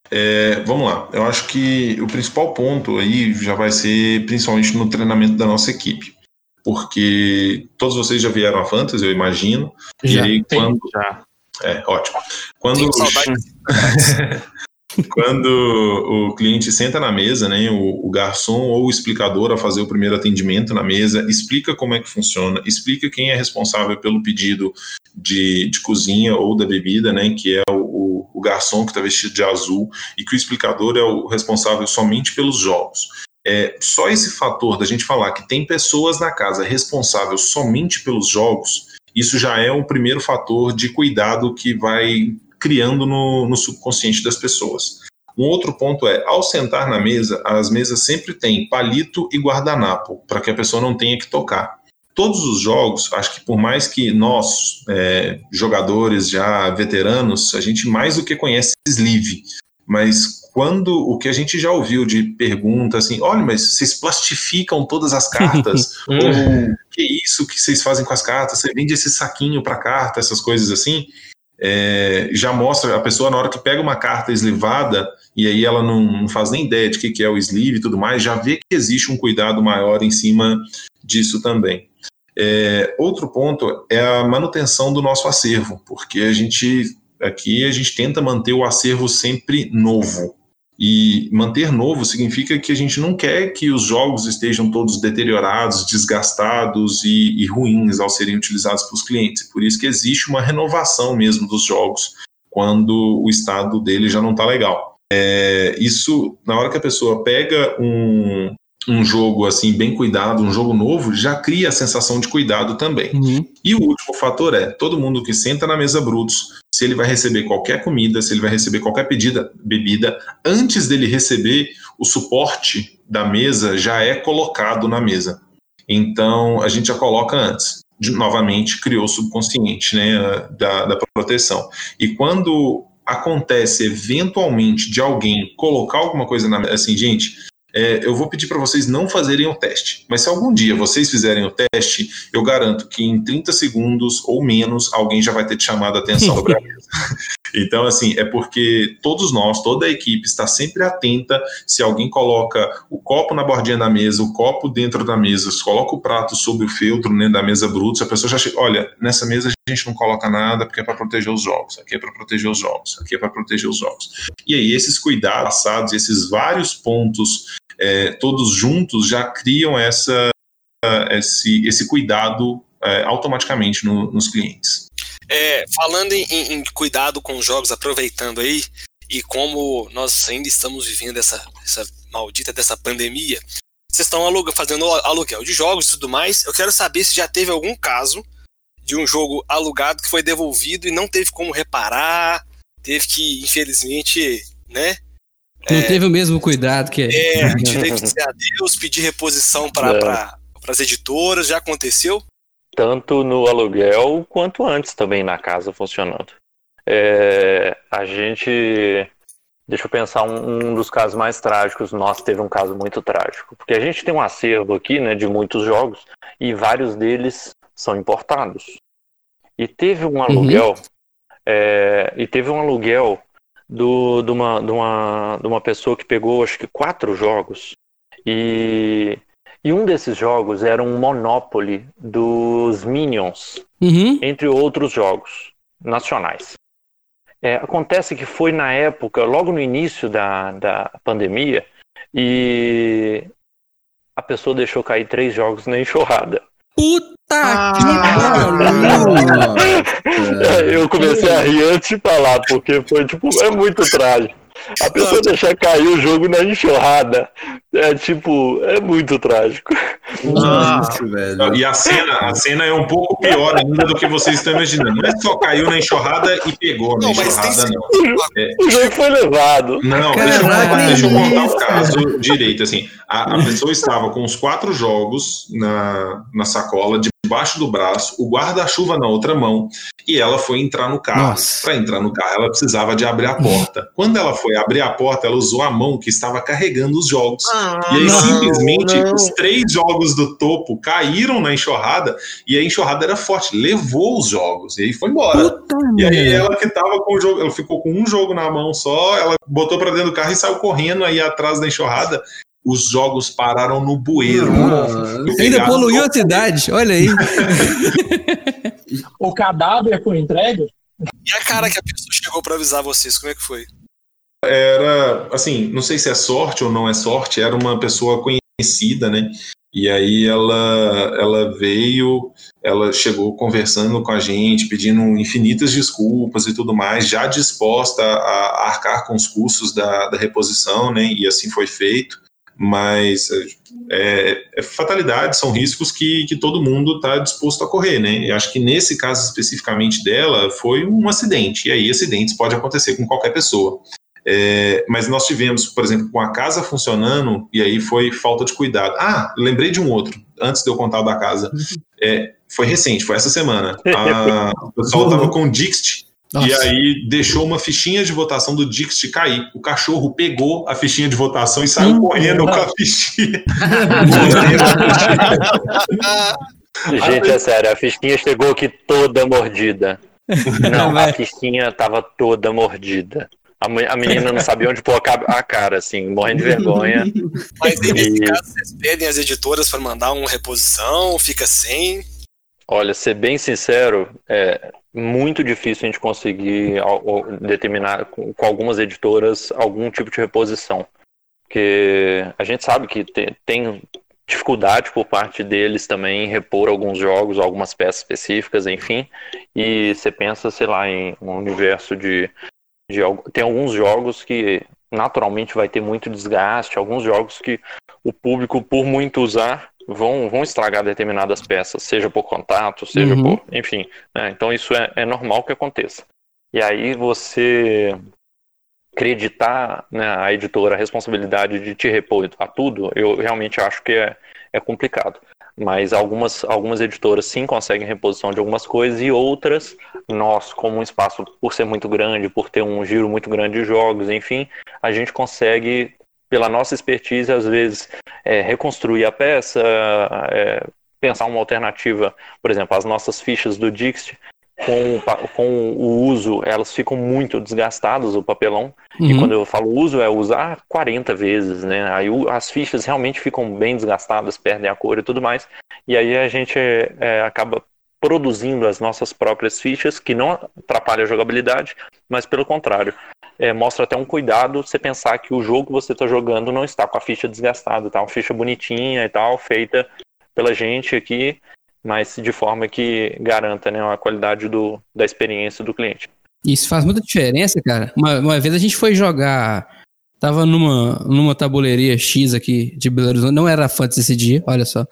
É, vamos lá. Eu acho que o principal ponto aí já vai ser principalmente no treinamento da nossa equipe, porque todos vocês já vieram a fantasy, eu imagino. Já, e aí quando já. É, ótimo. Quando, quando o cliente senta na mesa, né, o, o, garçom ou o explicador a fazer o primeiro atendimento na mesa, explica como é que funciona, explica quem é responsável pelo pedido de, de cozinha ou da bebida, né, que é o, o garçom que está vestido de azul, e que o explicador é o responsável somente pelos jogos. É, só esse fator da gente falar que tem pessoas na casa responsáveis somente pelos jogos isso já é um primeiro fator de cuidado que vai criando no, no subconsciente das pessoas. Um outro ponto é, ao sentar na mesa, as mesas sempre têm palito e guardanapo, para que a pessoa não tenha que tocar. Todos os jogos, acho que por mais que nós, é, jogadores já veteranos, a gente mais do que conhece sleeve, mas quando o que a gente já ouviu de pergunta assim, olha, mas vocês plastificam todas as cartas? ou que isso que vocês fazem com as cartas? Você vende esse saquinho para carta, essas coisas assim? É, já mostra a pessoa na hora que pega uma carta eslivada e aí ela não, não faz nem ideia de que, que é o sleeve e tudo mais, já vê que existe um cuidado maior em cima disso também. É, outro ponto é a manutenção do nosso acervo, porque a gente aqui a gente tenta manter o acervo sempre novo. E manter novo significa que a gente não quer que os jogos estejam todos deteriorados, desgastados e, e ruins ao serem utilizados pelos clientes. Por isso que existe uma renovação mesmo dos jogos quando o estado dele já não está legal. É, isso, na hora que a pessoa pega um, um jogo assim bem cuidado, um jogo novo, já cria a sensação de cuidado também. Uhum. E o último fator é, todo mundo que senta na mesa Brutus, se ele vai receber qualquer comida, se ele vai receber qualquer pedida, bebida, antes dele receber, o suporte da mesa já é colocado na mesa. Então, a gente já coloca antes. De, novamente, criou o subconsciente né, da, da proteção. E quando acontece eventualmente de alguém colocar alguma coisa na mesa, assim, gente, é, eu vou pedir para vocês não fazerem o teste. Mas se algum dia vocês fizerem o teste, eu garanto que em 30 segundos ou menos alguém já vai ter te chamado a atenção sobre a mesa. Então, assim, é porque todos nós, toda a equipe está sempre atenta se alguém coloca o copo na bordinha da mesa, o copo dentro da mesa, coloca o prato sobre o feltro dentro da mesa bruta, se a pessoa já chega, olha, nessa mesa a gente não coloca nada porque é para proteger os jogos, aqui é para proteger os jogos, aqui é para proteger os jogos. E aí, esses cuidados passados, esses vários pontos, é, todos juntos, já criam essa, esse, esse cuidado é, automaticamente no, nos clientes. É, falando em, em, cuidado com os jogos, aproveitando aí, e como nós ainda estamos vivendo essa, essa maldita dessa pandemia, vocês estão aluga, fazendo aluguel de jogos e tudo mais. Eu quero saber se já teve algum caso de um jogo alugado que foi devolvido e não teve como reparar, teve que, infelizmente, né? Não é, teve o mesmo cuidado que é. teve que dizer adeus, pedir reposição para é. as editoras, já aconteceu? tanto no aluguel quanto antes também na casa funcionando. É, a gente. Deixa eu pensar um, um, dos casos mais trágicos. Nossa, teve um caso muito trágico. Porque a gente tem um acervo aqui né, de muitos jogos e vários deles são importados. E teve um aluguel. Uhum. É, e teve um aluguel do, de, uma, de, uma, de uma pessoa que pegou acho que quatro jogos. E e um desses jogos era um Monopoly dos Minions, uhum. entre outros jogos nacionais. É, acontece que foi na época, logo no início da, da pandemia, e a pessoa deixou cair três jogos na enxurrada. Puta ah, que Eu comecei a rir antes de falar, porque foi tipo, é muito trágico. A pessoa deixar cair o jogo na enxurrada. É tipo, é muito trágico. Nossa, velho. E a cena, a cena é um pouco pior ainda do que vocês estão imaginando. Não é só caiu na enxurrada e pegou na não, enxurrada, não. É... O jogo foi levado. Não, deixa eu, deixa eu, contar o caso direito. Assim, a, a pessoa estava com os quatro jogos na, na sacola, debaixo do braço, o guarda-chuva na outra mão, e ela foi entrar no carro. Para entrar no carro, ela precisava de abrir a porta. Quando ela foi abrir a porta, ela usou a mão que estava carregando os jogos. Ah, e aí, não, simplesmente, não. os três jogos do topo caíram na enxurrada, e a enxurrada era forte, levou os jogos, e aí foi embora. Puta e aí, ela que tava com o jogo, ela ficou com um jogo na mão só, ela botou para dentro do carro e saiu correndo aí atrás da enxurrada os jogos pararam no bueiro. Ainda poluiu a cidade, olha aí. o cadáver foi entregue? E a cara que a pessoa chegou para avisar vocês, como é que foi? Era, assim, não sei se é sorte ou não é sorte, era uma pessoa conhecida, né? E aí ela, ela veio, ela chegou conversando com a gente, pedindo infinitas desculpas e tudo mais, já disposta a arcar com os custos da, da reposição, né? E assim foi feito mas é, é fatalidade, são riscos que, que todo mundo está disposto a correr, né? Eu acho que nesse caso especificamente dela foi um acidente, e aí acidentes pode acontecer com qualquer pessoa. É, mas nós tivemos, por exemplo, com a casa funcionando, e aí foi falta de cuidado. Ah, lembrei de um outro, antes de eu contar o da casa. É, foi recente, foi essa semana. A, o pessoal estava com o Dixit nossa. E aí deixou uma fichinha de votação do Dixit cair. O cachorro pegou a fichinha de votação e saiu hum, correndo com a fichinha. Gente, é sério, a fichinha chegou aqui toda mordida. Não, a fichinha tava toda mordida. A menina não sabia onde pôr a cara, assim, morrendo de vergonha. Mas nesse caso, vocês pedem as editoras para mandar uma reposição, fica sem. Olha, ser bem sincero, é muito difícil a gente conseguir determinar com algumas editoras algum tipo de reposição. Porque a gente sabe que tem dificuldade por parte deles também em repor alguns jogos, algumas peças específicas, enfim. E você pensa, sei lá, em um universo de, de. Tem alguns jogos que naturalmente vai ter muito desgaste, alguns jogos que o público, por muito usar, vão, vão estragar determinadas peças, seja por contato, seja Uhum. por. Enfim. né? Então isso é, é normal que aconteça. E aí você acreditar né, a editora a responsabilidade de te repor a tudo, eu realmente acho que é, é complicado. Mas algumas, algumas editoras sim conseguem reposição de algumas coisas e outras, nós, como um espaço, por ser muito grande, por ter um giro muito grande de jogos, enfim, a gente consegue, pela nossa expertise, às vezes, é, reconstruir a peça, é, pensar uma alternativa, por exemplo, as nossas fichas do Dixit, com, com o uso, elas ficam muito desgastadas, o papelão, e Uhum. quando eu falo uso, é usar 40 vezes, né? Aí as fichas realmente ficam bem desgastadas, perdem a cor e tudo mais. E aí a gente é, acaba produzindo as nossas próprias fichas, que não atrapalha a jogabilidade, mas pelo contrário, é, mostra até um cuidado você pensar que o jogo que você está jogando não está com a ficha desgastada, tá? Uma ficha bonitinha e tal, feita pela gente aqui, mas de forma que garanta né, a qualidade do, da experiência do cliente. Isso faz muita diferença, cara. Uma, uma vez a gente foi jogar. Tava numa, numa tabuleiria X aqui de Belo Horizonte. Não era Fantasy esse dia, olha só.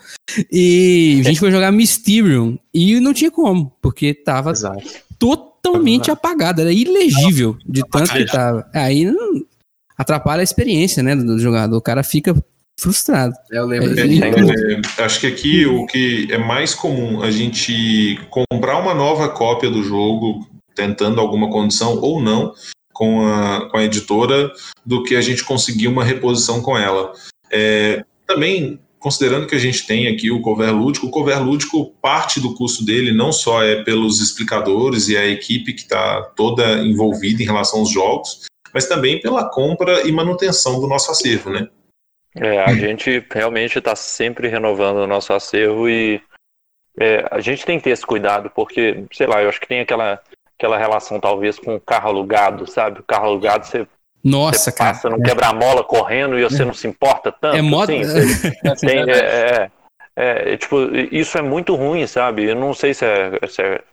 E a gente foi jogar Mysterium. E não tinha como, porque tava Exato. totalmente apagado. Era ilegível de tanto que tava. Aí não- atrapalha a experiência, né, do jogador. O cara fica frustrado. Eu lembro. É, de- É, acho que aqui o que é mais comum a gente comprar uma nova cópia do jogo, tentando alguma condição ou não com a, com a editora, do que a gente conseguir uma reposição com ela. É, também, considerando que a gente tem aqui o cover lúdico, o cover lúdico, parte do custo dele não só é pelos explicadores e a equipe que está toda envolvida em relação aos jogos, mas também pela compra e manutenção do nosso acervo, né? É, a gente realmente está sempre renovando o nosso acervo e é, a gente tem que ter esse cuidado, porque, sei lá, eu acho que tem aquela, aquela relação talvez com o carro alugado, sabe? O carro alugado você, Nossa, você cara. passa num quebra-mola correndo e você não se importa tanto. É moda. assim, você- tem, é, é, é, é, tipo, isso é muito ruim, sabe? Eu não sei se é, se é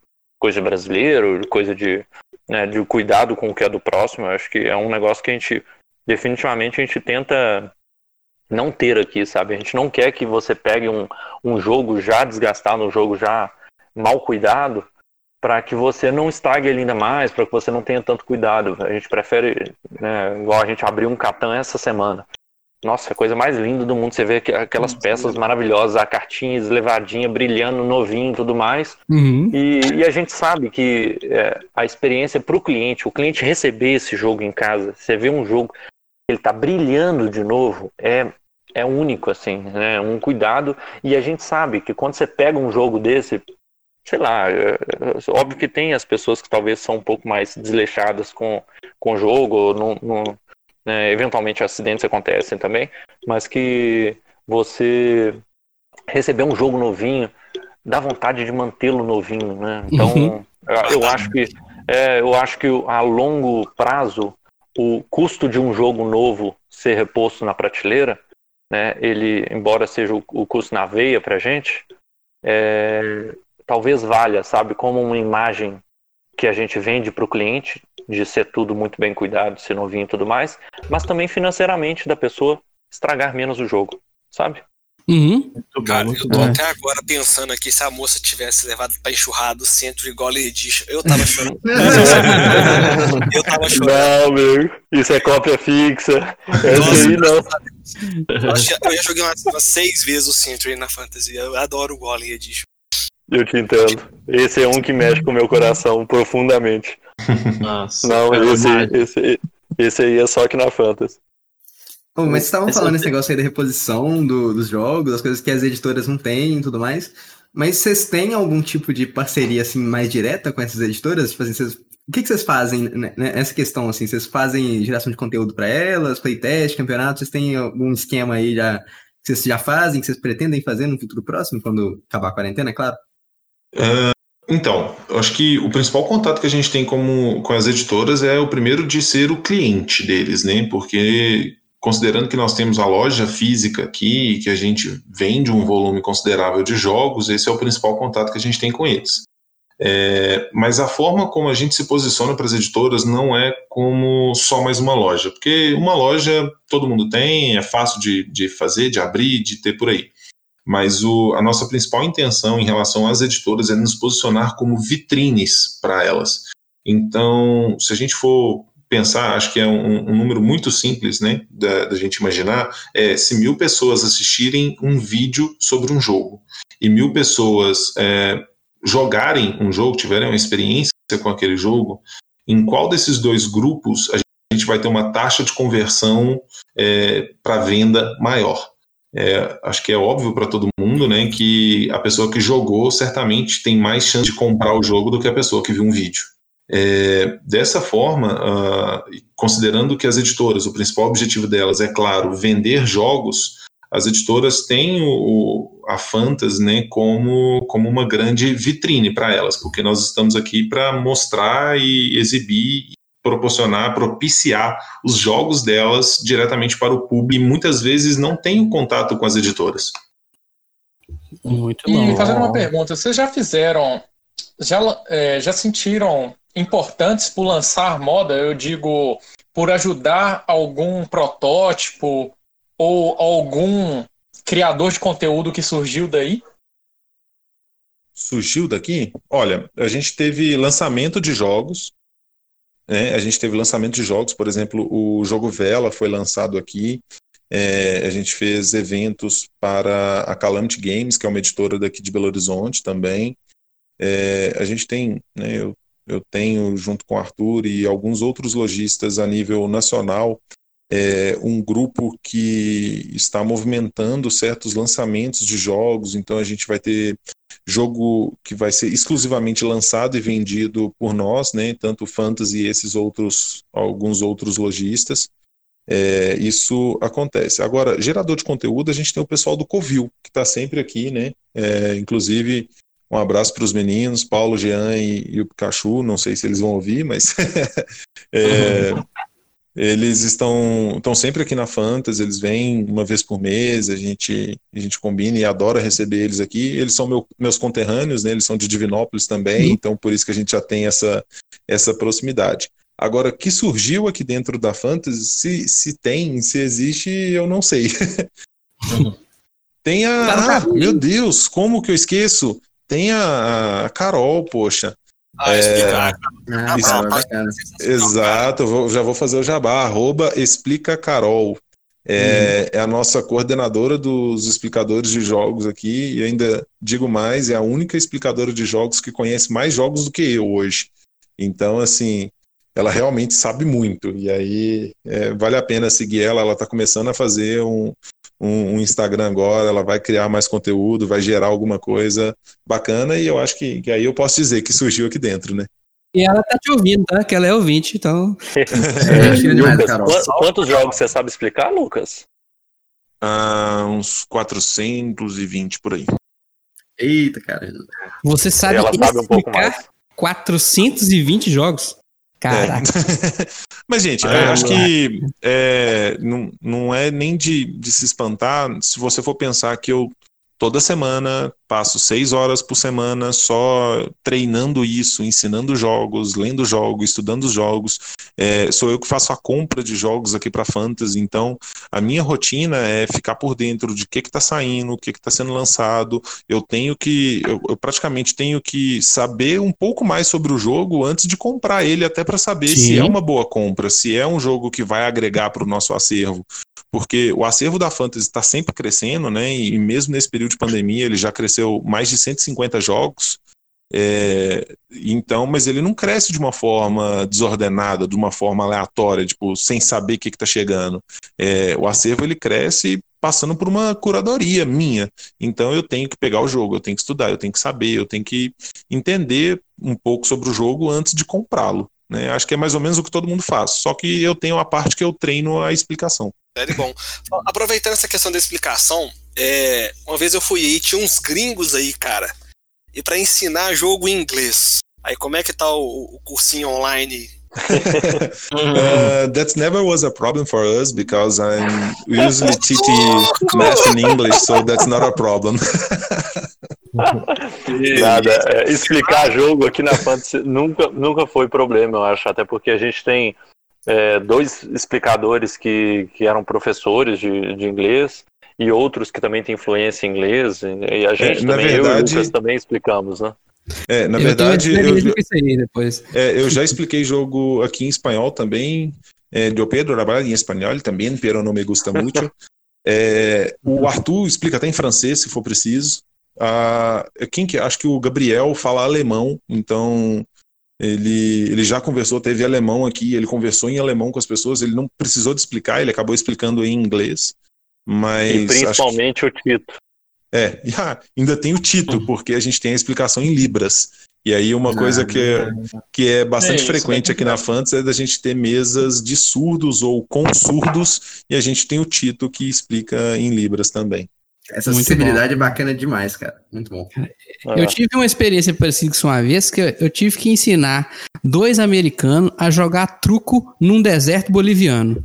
coisa de brasileiro, coisa de, né, de cuidado com o que é do próximo. Eu acho que é um negócio que a gente, definitivamente, a gente tenta não ter aqui, sabe? A gente não quer que você pegue um, um jogo já desgastado, um jogo já mal cuidado, para que você não estrague ele ainda mais, para que você não tenha tanto cuidado. A gente prefere, né, igual a gente abriu um Catan essa semana. Nossa, é a coisa mais linda do mundo. Você vê aqu- aquelas peças maravilhosas, a cartinha levadinha, brilhando, novinho e tudo mais. Uhum. E, e a gente sabe que é, a experiência para o cliente, o cliente receber esse jogo em casa, você vê um jogo, ele está brilhando de novo, é, é único, assim, né? Um cuidado. E a gente sabe que quando você pega um jogo desse, sei lá, é, é, óbvio que tem as pessoas que talvez são um pouco mais desleixadas com, com o jogo, não, não- né, eventualmente acidentes acontecem também, mas que você receber um jogo novinho dá vontade de mantê-lo novinho, né? Então, Uhum. eu, eu acho que é, eu acho que a longo prazo o custo de um jogo novo ser reposto na prateleira, né? Ele, embora seja o, o custo na veia para gente, é, talvez valha, sabe, como uma imagem que a gente vende para o cliente de ser tudo muito bem cuidado, ser novinho e tudo mais, mas também financeiramente da pessoa estragar menos o jogo, sabe? Uhum. Muito Cara, bom, eu tô bom. até agora pensando aqui se a moça tivesse levado pra enxurrada o centro igual a Edition. Eu tava chorando. eu tava chorando. Não, meu, isso é cópia fixa. Nossa, aí não. Eu já- Eu já joguei umas, umas seis vezes o Century na Fantasy. Eu adoro o Golem Edition. Eu te entendo. Esse é um que mexe com o meu coração profundamente. Nossa, Não, eu esse, esse, esse aí é só que na Fantasy. Mas vocês estavam Esse falando é- esse negócio aí da reposição do- dos jogos, as coisas que as editoras não têm e tudo mais. Mas vocês têm algum tipo de parceria assim mais direta com essas editoras? Tipo assim, vocês- o que, que vocês fazem né, nessa questão assim? Vocês fazem geração de conteúdo para elas, playtest, campeonato? Vocês têm algum esquema aí já que vocês já fazem, que vocês pretendem fazer no futuro próximo, quando acabar a quarentena, é claro? Então, eu acho que o principal contato que a gente tem como, com as editoras é o primeiro de ser o cliente deles, né? Porque considerando que nós temos a loja física aqui, que a gente vende um volume considerável de jogos, esse é o principal contato que a gente tem com eles. É, mas a forma como a gente se posiciona para as editoras não é como só mais uma loja, porque uma loja todo mundo tem, é fácil de, de fazer, de abrir, de ter por aí. Mas o, a nossa principal intenção em relação às editoras é nos posicionar como vitrines para elas. Então, se a gente for pensar, acho que é um, um número muito simples, né, da, da, gente imaginar, é se mil pessoas assistirem um vídeo sobre um jogo e mil pessoas é, jogarem um jogo, tiverem uma experiência com aquele jogo, em qual desses dois grupos a gente vai ter uma taxa de conversão é, para venda maior? É, acho que é óbvio para todo mundo, né, que a pessoa que jogou certamente tem mais chance de comprar o jogo do que a pessoa que viu um vídeo. É, dessa forma, uh, considerando que as editoras, o principal objetivo delas é, claro, vender jogos, as editoras têm o, a Fantas né, como, como uma grande vitrine para elas, porque nós estamos aqui para mostrar e exibir, proporcionar, propiciar os jogos delas diretamente para o público e muitas vezes não tem o contato com as editoras. Muito bom. E fazendo uma pergunta, vocês já fizeram, já, é, já sentiram importantes por lançar moda? Eu digo, por ajudar algum protótipo ou algum criador de conteúdo que surgiu daí? Surgiu daqui? Olha, a gente teve lançamento de jogos, né? A gente teve lançamento de jogos, por exemplo, o jogo Vela foi lançado aqui. É, a gente fez eventos para a Calamity Games, que é uma editora daqui de Belo Horizonte também. É, a gente tem, né, eu, eu tenho junto com o Arthur e alguns outros lojistas a nível nacional é, um grupo que está movimentando certos lançamentos de jogos, então a gente vai ter jogo que vai ser exclusivamente lançado e vendido por nós, né, tanto Fantasy e esses outros, alguns outros lojistas. É, isso acontece. Agora, gerador de conteúdo, a gente tem o pessoal do Covil, que está sempre aqui, né? É, inclusive, um abraço para os meninos, Paulo, Jean e, e, o Pikachu. Não sei se eles vão ouvir, mas é, eles estão, estão sempre aqui na Fantasy, eles vêm uma vez por mês, a gente, a gente combina e adora receber eles aqui. Eles são meu, meus conterrâneos, né? eles são de Divinópolis também, uhum. então por isso que a gente já tem essa, essa proximidade. Agora, que surgiu aqui dentro da Fantasy, se, se tem, se existe, eu não sei. Tem a. Ah, meu Deus, como que eu esqueço? Tem a, a Carol, poxa. Ah, explicar. Ah, é, exato, vou, já vou fazer o jabá. Arroba explica Carol. É, hum. é, a nossa coordenadora dos explicadores de jogos aqui, e ainda digo mais, é a única explicadora de jogos que conhece mais jogos do que eu hoje. Então, assim, ela realmente sabe muito. E aí é, vale a pena seguir ela. Ela está começando a fazer um, um, um, Instagram agora, ela vai criar mais conteúdo, vai gerar alguma coisa bacana. E eu acho que, que aí eu posso dizer que surgiu aqui dentro, né? E ela tá te ouvindo, tá? Que ela é ouvinte, então. é, Lucas, quantos jogos você sabe explicar, Lucas? Ah, uns 420 por aí. Eita, cara. Você sabe, ela sabe um pouco mais. 420 jogos? Caraca. É. Mas, gente, ah, acho que é, não, não é nem de, de se espantar se você for pensar que eu toda semana passo seis horas por semana só treinando isso, ensinando jogos, lendo jogos, estudando jogos. É, sou eu que faço a compra de jogos aqui para Fantasy, então a minha rotina é ficar por dentro de o que está saindo, o que está sendo lançado. Eu tenho que, eu, eu, praticamente tenho que saber um pouco mais sobre o jogo antes de comprar ele, até para saber Sim. se é uma boa compra, se é um jogo que vai agregar para o nosso acervo porque o acervo da Fantasy está sempre crescendo, né? E mesmo nesse período de pandemia ele já cresceu mais de 150 jogos. É, então, mas ele não cresce de uma forma desordenada, de uma forma aleatória, tipo, sem saber o que está chegando. É, o acervo ele cresce passando por uma curadoria minha. Então eu tenho que pegar o jogo, eu tenho que estudar, eu tenho que saber, eu tenho que entender um pouco sobre o jogo antes de comprá-lo. Né? Acho que é mais ou menos o que todo mundo faz. Só que eu tenho a parte que eu treino a explicação. É bom. Aproveitando essa questão da explicação, é, uma vez eu fui aí, tinha uns gringos aí, cara, e para ensinar jogo em inglês. Aí como é que tá o, o cursinho online? uh, that never was a problem for us because I'm usually teaching math in English, so that's not a problem. Nada. É, explicar jogo aqui na Fantasy nunca, nunca foi problema, eu acho. Até porque a gente tem é, dois explicadores que, que eram professores de, de inglês e outros que também têm influência em inglês. E a gente É, também, eu e o verdade- Lucas também explicamos, né? É, na eu verdade, eu, é, eu já expliquei jogo aqui em espanhol também. É, eu Pedro trabalha em espanhol também, pero não me gusta muito. É, o Arthur explica até em francês, se for preciso. Ah, quem que acho que o Gabriel fala alemão, então ele, ele já conversou, teve alemão aqui, ele conversou em alemão com as pessoas, ele não precisou de explicar, ele acabou explicando em inglês. Mas E acho que- principalmente o Tito. É, e, ah, ainda tem o Tito, porque a gente tem a explicação em Libras. E aí uma coisa que é, que é bastante É isso, frequente é aqui na Fantasy é da gente ter mesas de surdos ou com surdos, e a gente tem o Tito que explica em Libras também. Essa Muito acessibilidade é bacana demais, cara. Muito bom. Eu tive uma experiência parecida com uma vez que eu- eu tive que ensinar dois americanos a jogar truco num deserto boliviano.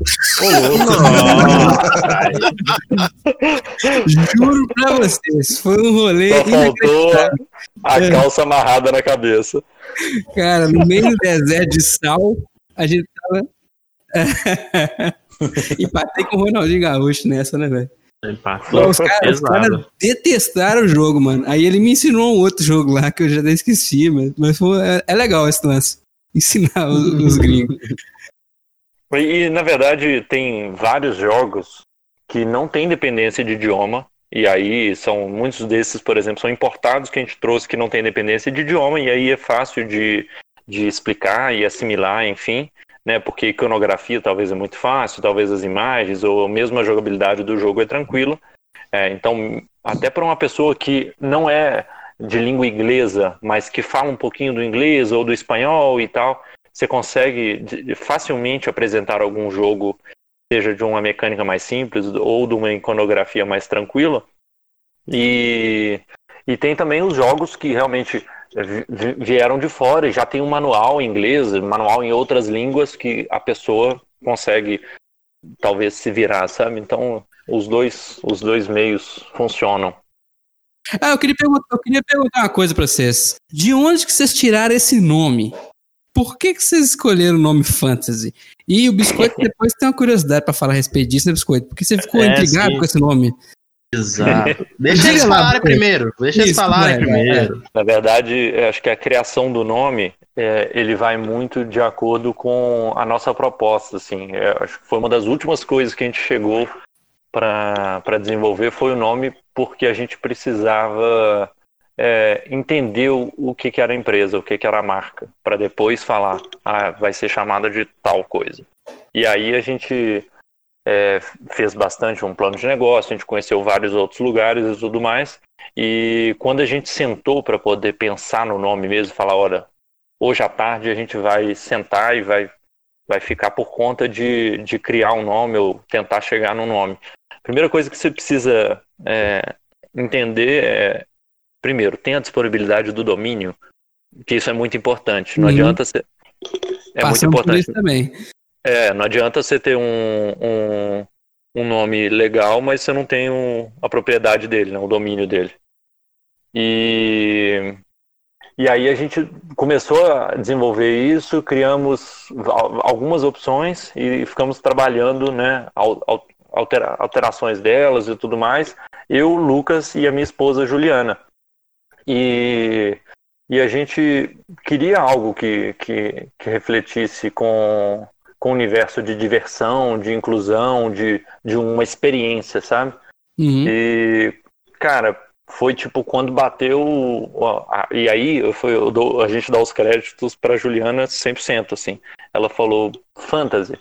Juro pra vocês, foi um rolê Só faltou inacreditável. a É. calça amarrada na cabeça. Cara, no meio do deserto de sal, a gente tava. Empatei com o Ronaldinho Gaúcho nessa, né, velho? Empatou Os caras caras detestaram o jogo, mano. Aí ele me ensinou um outro jogo lá que eu já até esqueci, mas, mas foi, é, é legal esse lance. Ensinar os, os gringos. E, e, na verdade, tem vários jogos que não têm dependência de idioma. E aí são muitos desses, por exemplo, são importados que a gente trouxe que não tem dependência de idioma, e aí é fácil de, de explicar e assimilar, enfim, né? Porque iconografia talvez é muito fácil, talvez as imagens, ou mesmo a jogabilidade do jogo é tranquila. É, então, até para uma pessoa que não é de língua inglesa, mas que fala um pouquinho do inglês ou do espanhol e tal, você consegue facilmente apresentar algum jogo, seja de uma mecânica mais simples ou de uma iconografia mais tranquila. E, e tem também os jogos que realmente vieram de fora e já tem um manual em inglês, manual em outras línguas que a pessoa consegue talvez se virar, sabe? Então os dois, os dois meios funcionam. Ah, eu queria, perguntar, eu queria perguntar uma coisa pra vocês. De onde que vocês tiraram esse nome? Por que, que vocês escolheram o nome Fantasy? E o Biscoito depois tem uma curiosidade pra falar a respeito disso, né, Biscoito? Porque você ficou É, intrigado sim. com esse nome. Exato. Deixa eles falarem primeiro. Deixa eles falarem vai, primeiro. Na verdade, acho que a criação do nome é, ele vai muito de acordo com a nossa proposta. Assim, Eu acho que foi uma das últimas coisas que a gente chegou para desenvolver foi o nome porque a gente precisava é, entender o, o que, que era a empresa, o que, que era a marca, para depois falar, ah, vai ser chamada de tal coisa. E aí a gente é, fez bastante um plano de negócio, a gente conheceu vários outros lugares e tudo mais. E quando a gente sentou para poder pensar no nome mesmo, falar, olha, hoje à tarde a gente vai sentar e vai, vai ficar por conta de, de criar um nome ou tentar chegar no nome. Primeira coisa que você precisa é, entender é, primeiro, tem a disponibilidade do domínio, que isso é muito importante. Não Uhum. adianta ser. É muito Passando por importante. isso também. É, não adianta você ter um, um, um nome legal, mas você não tem um, a propriedade dele, né, o domínio dele. E, e aí a gente começou a desenvolver isso, criamos al- algumas opções e ficamos trabalhando, né, al- al- altera- alterações delas e tudo mais. Eu, Lucas e a minha esposa Juliana. E, e a gente queria algo que, que, que refletisse com, com o universo de diversão, de inclusão, de, de uma experiência, sabe? Uhum. E, cara, foi tipo quando bateu. ó, E aí eu, eu dou- a gente dá os créditos pra Juliana 100%. Assim. Ela falou fantasy.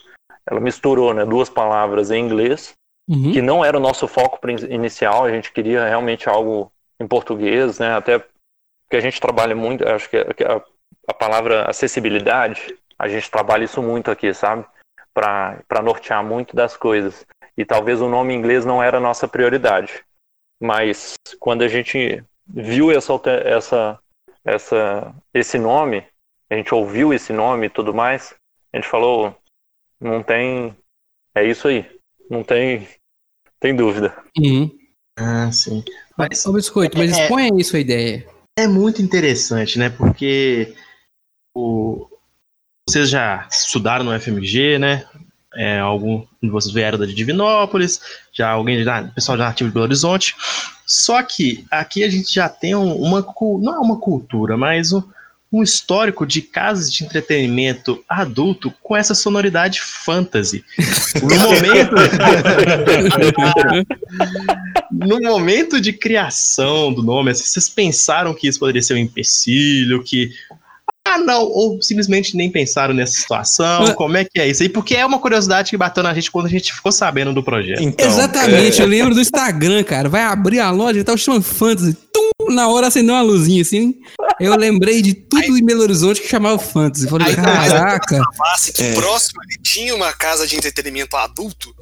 Ela misturou né, duas palavras em inglês, Uhum. que não era o nosso foco inicial. A gente queria realmente algo em português, né? Até porque a gente trabalha muito. Acho que a, que a- a palavra acessibilidade, a gente trabalha isso muito aqui, sabe? Para nortear muito das coisas. E talvez o nome em inglês não era a nossa prioridade. Mas quando a gente viu essa, essa, essa, esse nome, a gente ouviu esse nome e tudo mais, a gente falou, não tem. É isso aí. Não tem, tem dúvida. Uhum. Ah, sim. Mas Ô, Biscoito, mas É. expõe aí sua ideia. é muito interessante, né? Porque o... vocês já estudaram no FMG, né? É, algum de vocês vieram da Divinópolis, já alguém pessoal já ativo de Belo Horizonte. Só que aqui a gente já tem um- uma não é uma cultura, mas um, um histórico de casas de entretenimento adulto com essa sonoridade fantasy. No momento, no momento de criação do nome, assim, vocês pensaram que isso poderia ser um empecilho, que ah, não, ou simplesmente nem pensaram nessa situação, como é que é isso aí? Porque é uma curiosidade que bateu na gente quando a gente ficou sabendo do projeto. Então, Exatamente, é, eu lembro do Instagram, cara. Vai abrir a loja e tava chamando Fantasy. Tum, na hora acendeu uma luzinha assim. Eu lembrei de tudo em Belo Horizonte que chamava Fantasy. Falei, Aí, mas- caraca. Falasse que É. próximo ali tinha uma casa de entretenimento adulto,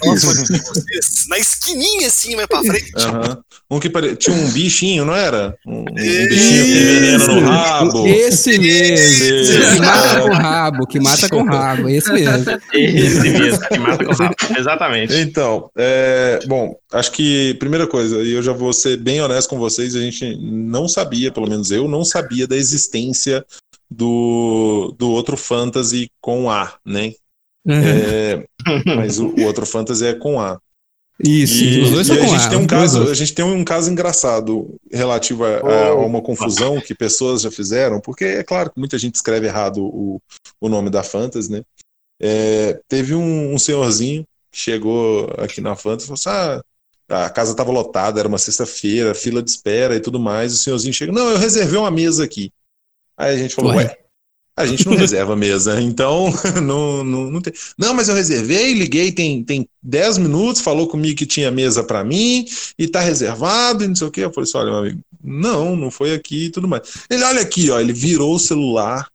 próximo de vocês, na esquininha assim, mais pra frente. Aham. Um que pare... tinha um bichinho, não era? Um, um bichinho que veneno no rabo. Esse mesmo. Esse. Que mata com rabo, que mata com rabo. Esse mesmo. Esse mesmo, que mata com rabo. Exatamente. Então, é, bom, acho que primeira coisa, e eu já vou ser bem honesto com vocês, a gente não sabia, pelo menos eu não sabia da existência do, do outro fantasy com A, né? É, mas o, o outro fantasy é com A. Isso, E, os dois e são a com gente A, tem um caso, a gente tem um caso engraçado relativo a, a- a uma confusão que pessoas já fizeram, porque é claro que muita gente escreve errado o, o nome da Fantasy, né? É, teve um, um senhorzinho que chegou aqui na Fantasy e falou assim: ah, a casa estava lotada, era uma sexta-feira, fila de espera e tudo mais. O senhorzinho chega, não, eu reservei uma mesa aqui. Aí a gente falou, Ué. ué, a gente não reserva mesa, então não, não, não tem. Não, mas eu reservei, liguei tem, tem 10 minutos, falou comigo que tinha mesa para mim e tá reservado e não sei o quê. Eu falei assim: olha, meu amigo, não, não foi aqui e tudo mais. Ele, olha aqui, ó, ele virou o celular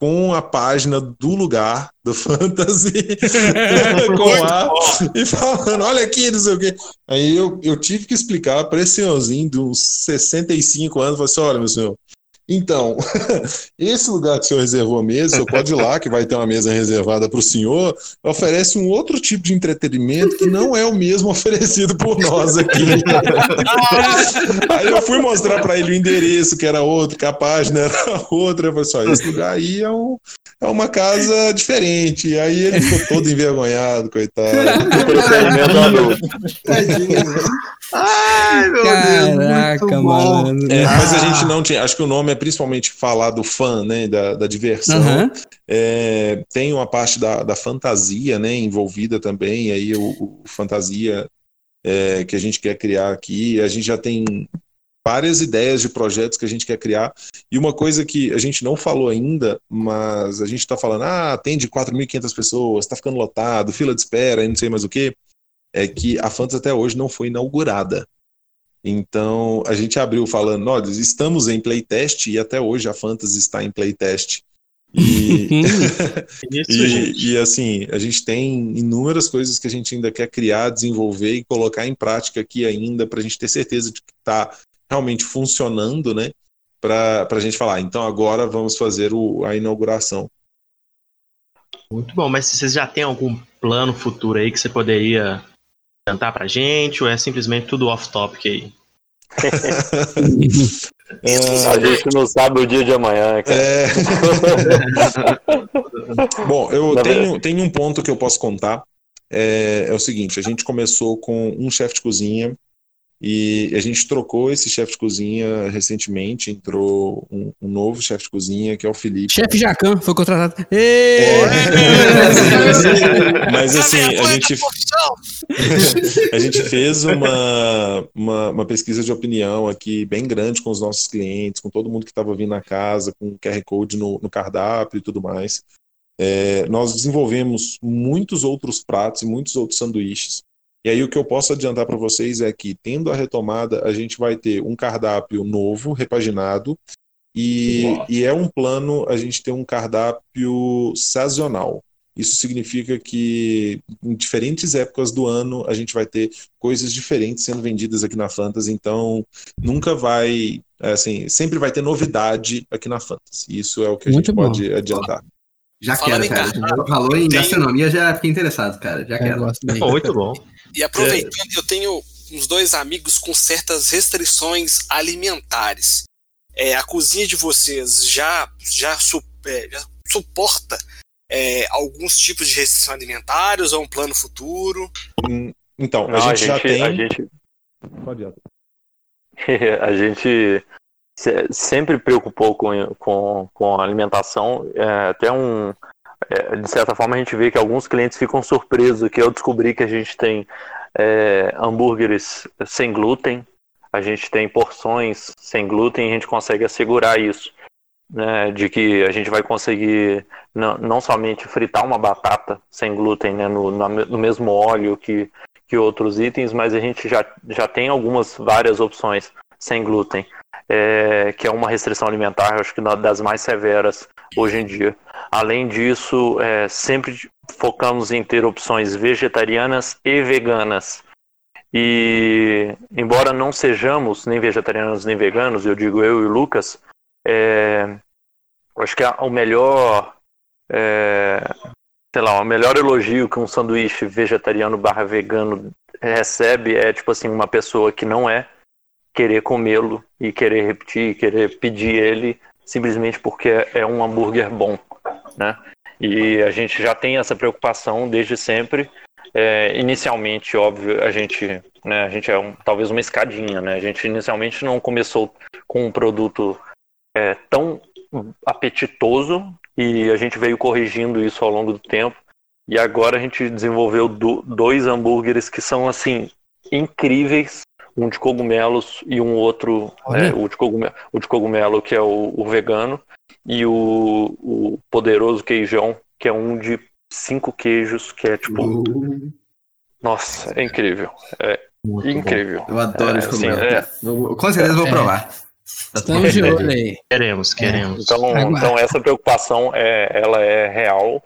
com a página do lugar do Fantasy com A e falando, olha aqui, não sei o quê. Aí eu, eu tive que explicar para esse senhorzinho de uns 65 anos, falei assim, olha, meu senhor, então, esse lugar que o senhor reservou a mesa, o senhor pode ir lá, que vai ter uma mesa reservada para o senhor, oferece um outro tipo de entretenimento que não é o mesmo oferecido por nós aqui. aí eu fui mostrar para ele o endereço, que era outro, que a página era outra. Eu falei assim, ó, esse lugar aí é, um- é uma casa diferente. E aí ele ficou todo envergonhado, coitado. Entretenimento adulto. Ai, meu Caraca, mano. É, mas a gente não tinha. Acho que o nome é principalmente falar do fã, né? Da, da diversão. Aham. É, tem uma parte da, da fantasia, né? Envolvida também. Aí o, o fantasia é, que a gente quer criar aqui. A gente já tem várias ideias de projetos que a gente quer criar. E uma coisa que a gente não falou ainda, mas a gente está falando, ah, atende 4.500 pessoas, está ficando lotado, fila de espera, e não sei mais o quê, é que a Fantasy até hoje não foi inaugurada. Então, a gente abriu falando, olha, estamos em playtest e até hoje a Fantasy está em playtest. E, Isso, e, e, assim, a gente tem inúmeras coisas que a gente ainda quer criar, desenvolver e colocar em prática aqui ainda, para a gente ter certeza de que está realmente funcionando, né? Para a gente falar, então agora vamos fazer o, a inauguração. Muito bom, mas vocês já têm algum plano futuro aí que você poderia cantar pra gente, ou é simplesmente tudo off-topic aí? A gente não sabe o dia de amanhã, cara. É. Bom, eu Na tenho, tenho um ponto que eu posso contar. É, é o seguinte: a gente começou com um chefe de cozinha e a gente trocou esse chefe de cozinha recentemente. Entrou um, um novo chefe de cozinha, que é o Felipe. Chefe Jacan foi contratado. Ê! Mas assim, a gente, a gente fez uma, uma, uma pesquisa de opinião aqui bem grande com os nossos clientes, com todo mundo que estava vindo na casa, com o QR Code no, no cardápio e tudo mais. É, nós desenvolvemos muitos outros pratos e muitos outros sanduíches. E aí o que eu posso adiantar para vocês é que, tendo a retomada, a gente vai ter um cardápio novo, repaginado, e, e é um plano a gente ter um cardápio sazonal. Isso significa que em diferentes épocas do ano a gente vai ter coisas diferentes sendo vendidas aqui na Fantasy, então nunca vai, assim, sempre vai ter novidade aqui na Fantasy. Isso é o que a Muito gente bom. pode adiantar. Já Falando quero, cara. cardápio, falou em gastronomia, já fiquei interessado, cara. Já quero. muito bom. E aproveitando, eu tenho uns dois amigos com certas restrições alimentares. É, a cozinha de vocês já, já, su, é, já suporta é, alguns tipos de restrições alimentares ou um plano futuro? Hum, Então, Não, a, gente já tem. a gente, Pode ir. a gente se- sempre preocupou com, com, com a alimentação. É, até um. É, de certa forma, a gente vê que alguns clientes ficam surpresos que eu descobri que a gente tem é, hambúrgueres sem glúten, a gente tem porções sem glúten a gente consegue assegurar isso. Né, de que a gente vai conseguir não, não somente fritar uma batata sem glúten né, no, no mesmo óleo que, que outros itens, mas a gente já, já tem algumas várias opções sem glúten, é, que é uma restrição alimentar, acho que das mais severas hoje em dia. Além disso, é, sempre focamos em ter opções vegetarianas e veganas. E embora não sejamos nem vegetarianos nem veganos, eu digo eu e o Lucas, é, acho que o melhor, é, sei lá, o melhor elogio que um sanduíche vegetariano barra vegano recebe é tipo assim uma pessoa que não é querer comê-lo e querer repetir, querer pedir ele simplesmente porque é um hambúrguer bom, né? E a gente já tem essa preocupação desde sempre. É, inicialmente, óbvio, a gente, né, a gente é um, talvez uma escadinha, né? A gente inicialmente não começou com um produto é, tão apetitoso e a gente veio corrigindo isso ao longo do tempo. E agora a gente desenvolveu do- dois hambúrgueres que são assim incríveis, um de cogumelos e um outro, Olha. é, o, de cogumelo, o de cogumelo que é o, o vegano e o, o poderoso queijão que é um de cinco queijos que é tipo, nossa, é incrível, é Muito bom. incrível. Eu adoro É, esse assim, cogumelo. é. Com certeza vou É. provar. Estamos de olho aí. Queremos, queremos. Então, Aguarde. então essa preocupação é, ela é real.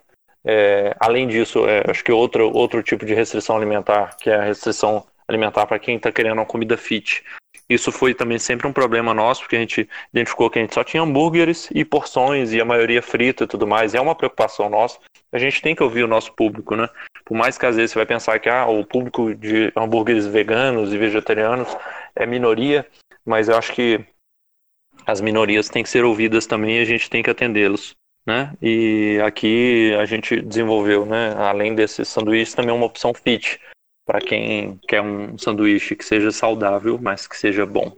É, além disso, é, acho que outro, outro tipo de restrição alimentar, que é a restrição alimentar para quem está querendo uma comida fit. Isso foi também sempre um problema nosso, porque a gente identificou que a gente só tinha hambúrgueres e porções, e a maioria frita e tudo mais. É uma preocupação nossa. A gente tem que ouvir o nosso público, né? Por mais que às vezes você vai pensar que ah, o público de hambúrgueres veganos e vegetarianos é minoria, mas eu acho que as minorias têm que ser ouvidas também e a gente tem que atendê-los. Né? E aqui a gente desenvolveu, né, além desses sanduíches, também uma opção fit para quem quer um sanduíche que seja saudável, mas que seja bom.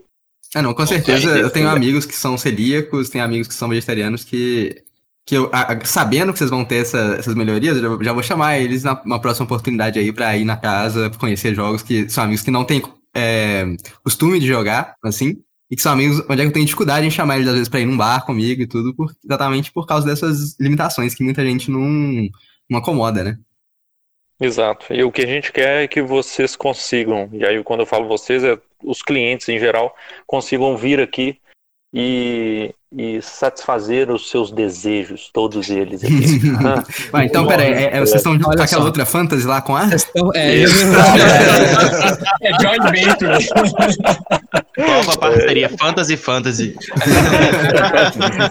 Ah, não, com certeza. Eu tenho é. amigos que são celíacos, tenho amigos que são vegetarianos que. que eu, a- sabendo que vocês vão ter essa- essas melhorias, eu já, já vou chamar eles na uma próxima oportunidade aí pra ir na casa, conhecer jogos que são amigos que não têm é, costume de jogar, assim, e que são amigos onde é que eu tenho dificuldade em chamar eles às vezes pra ir num bar comigo e tudo, por- exatamente por causa dessas limitações que muita gente não, não acomoda, né? Exato. E o que a gente quer é que vocês consigam, e aí quando eu falo vocês, é os clientes em geral, consigam vir aqui e, e satisfazer os seus desejos, todos eles aqui. Ah, Ah, então, peraí, é- é- vocês estão junto Olha com aquela só. outra fantasy lá com a? Estão- é, Isso. É joint venture. Nova parceria Fantasy Fantasy.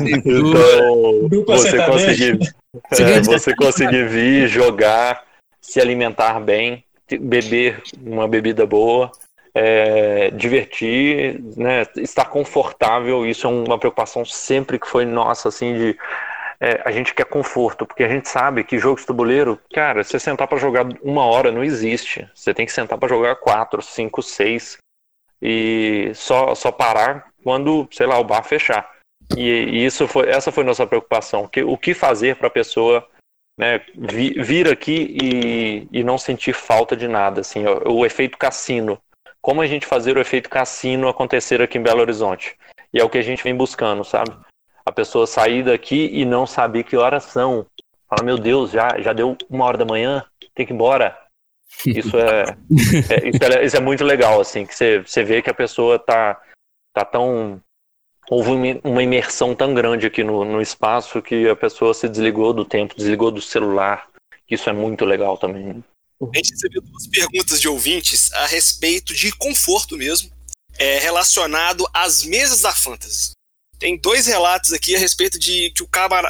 Então, Dupla você conseguir, é, você conseguir vir, jogar, se alimentar bem, beber uma bebida boa, é, divertir, né, estar confortável, isso é uma preocupação sempre que foi nossa, assim, de é, a gente quer conforto, porque a gente sabe que jogo de tabuleiro, cara, você sentar para jogar uma hora não existe. Você tem que sentar para jogar quatro, cinco, seis e só, só parar quando, sei lá, o bar fechar. E, e isso foi, essa foi nossa preocupação. Que, o que fazer para a pessoa né, vi- vir aqui e, e não sentir falta de nada, assim, o, o efeito cassino. Como a gente fazer o efeito cassino acontecer aqui em Belo Horizonte? E é o que a gente vem buscando, sabe? A pessoa sair daqui e não saber que horas são. Fala, meu Deus, já, já deu uma hora da manhã, tem que ir embora. Isso é, é- isso é, isso é muito legal, assim, que você, você vê que a pessoa tá, tá tão. Houve uma- imersão tão grande aqui no, no espaço que a pessoa se desligou do tempo, desligou do celular. Isso é muito legal também. A gente recebeu duas perguntas de ouvintes a respeito de conforto mesmo, é, relacionado às mesas da Fantasy. Tem dois relatos aqui a respeito de que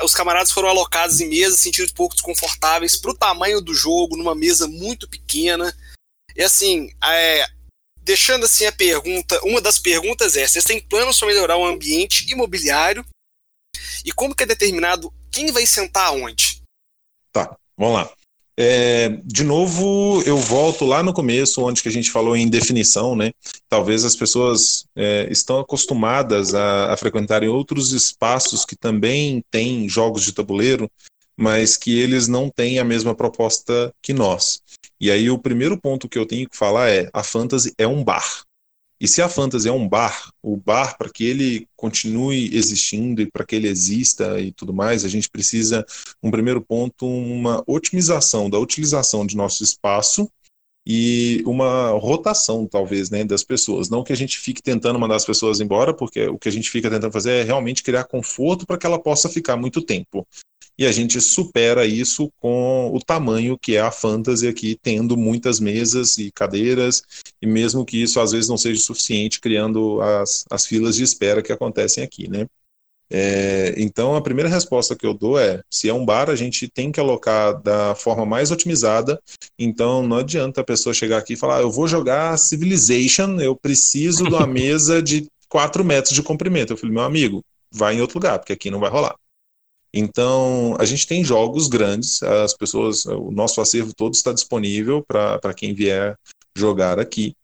os camaradas foram alocados em mesas sentindo pouco desconfortáveis para o tamanho do jogo, numa mesa muito pequena. E assim, é, deixando assim a pergunta, uma das perguntas é: vocês têm planos para melhorar o ambiente imobiliário? E como que é determinado quem vai sentar onde? Tá, vamos lá. É, de novo, eu volto lá no começo, onde que a gente falou em definição, né? Talvez as pessoas é, estão acostumadas a, a frequentarem outros espaços que também têm jogos de tabuleiro, mas que eles não têm a mesma proposta que nós. E aí o primeiro ponto que eu tenho que falar é: a Fantasy é um bar. E se a Fantasy é um bar, o bar, para que ele continue existindo e para que ele exista e tudo mais, a gente precisa, um primeiro ponto, uma otimização da utilização de nosso espaço e uma rotação, talvez, né, das pessoas. Não que a gente fique tentando mandar as pessoas embora, porque o que a gente fica tentando fazer é realmente criar conforto para que ela possa ficar muito tempo e a gente supera isso com o tamanho que é a fantasy aqui, tendo muitas mesas e cadeiras, e mesmo que isso às vezes não seja suficiente, criando as, as filas de espera que acontecem aqui, né? É, então a primeira resposta que eu dou é: se é um bar, a gente tem que alocar da forma mais otimizada. Então não adianta a pessoa chegar aqui e falar, ah, eu vou jogar Civilization, eu preciso de uma mesa de 4 metros de comprimento. Eu falei, meu amigo, vai em outro lugar, porque aqui não vai rolar. Então, a gente tem jogos grandes, as pessoas, o nosso acervo todo está disponível para quem vier jogar aqui.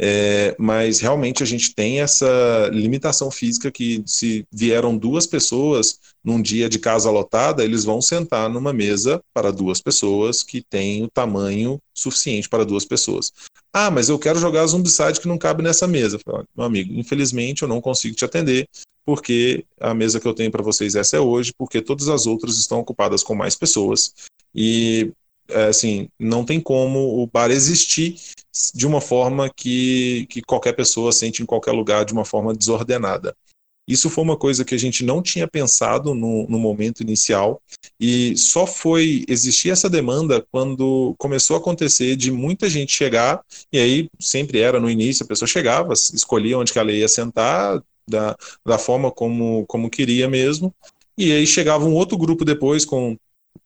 É, mas realmente a gente tem essa limitação física que se vieram duas pessoas num dia de casa lotada, eles vão sentar numa mesa para duas pessoas que tem o tamanho suficiente para duas pessoas. Ah, mas eu quero jogar Zombicide que não cabe nessa mesa. Falei, meu amigo, infelizmente eu não consigo te atender porque a mesa que eu tenho para vocês essa é hoje, porque todas as outras estão ocupadas com mais pessoas e é, assim não tem como o bar existir de uma forma que, que qualquer pessoa sente em qualquer lugar de uma forma desordenada. Isso foi uma coisa que a gente não tinha pensado no, no, momento inicial e só foi existir essa demanda quando começou a acontecer de muita gente chegar e aí sempre era no início a pessoa chegava, escolhia onde que ela ia sentar, da, da forma como, como queria mesmo. E aí chegava um outro grupo depois com,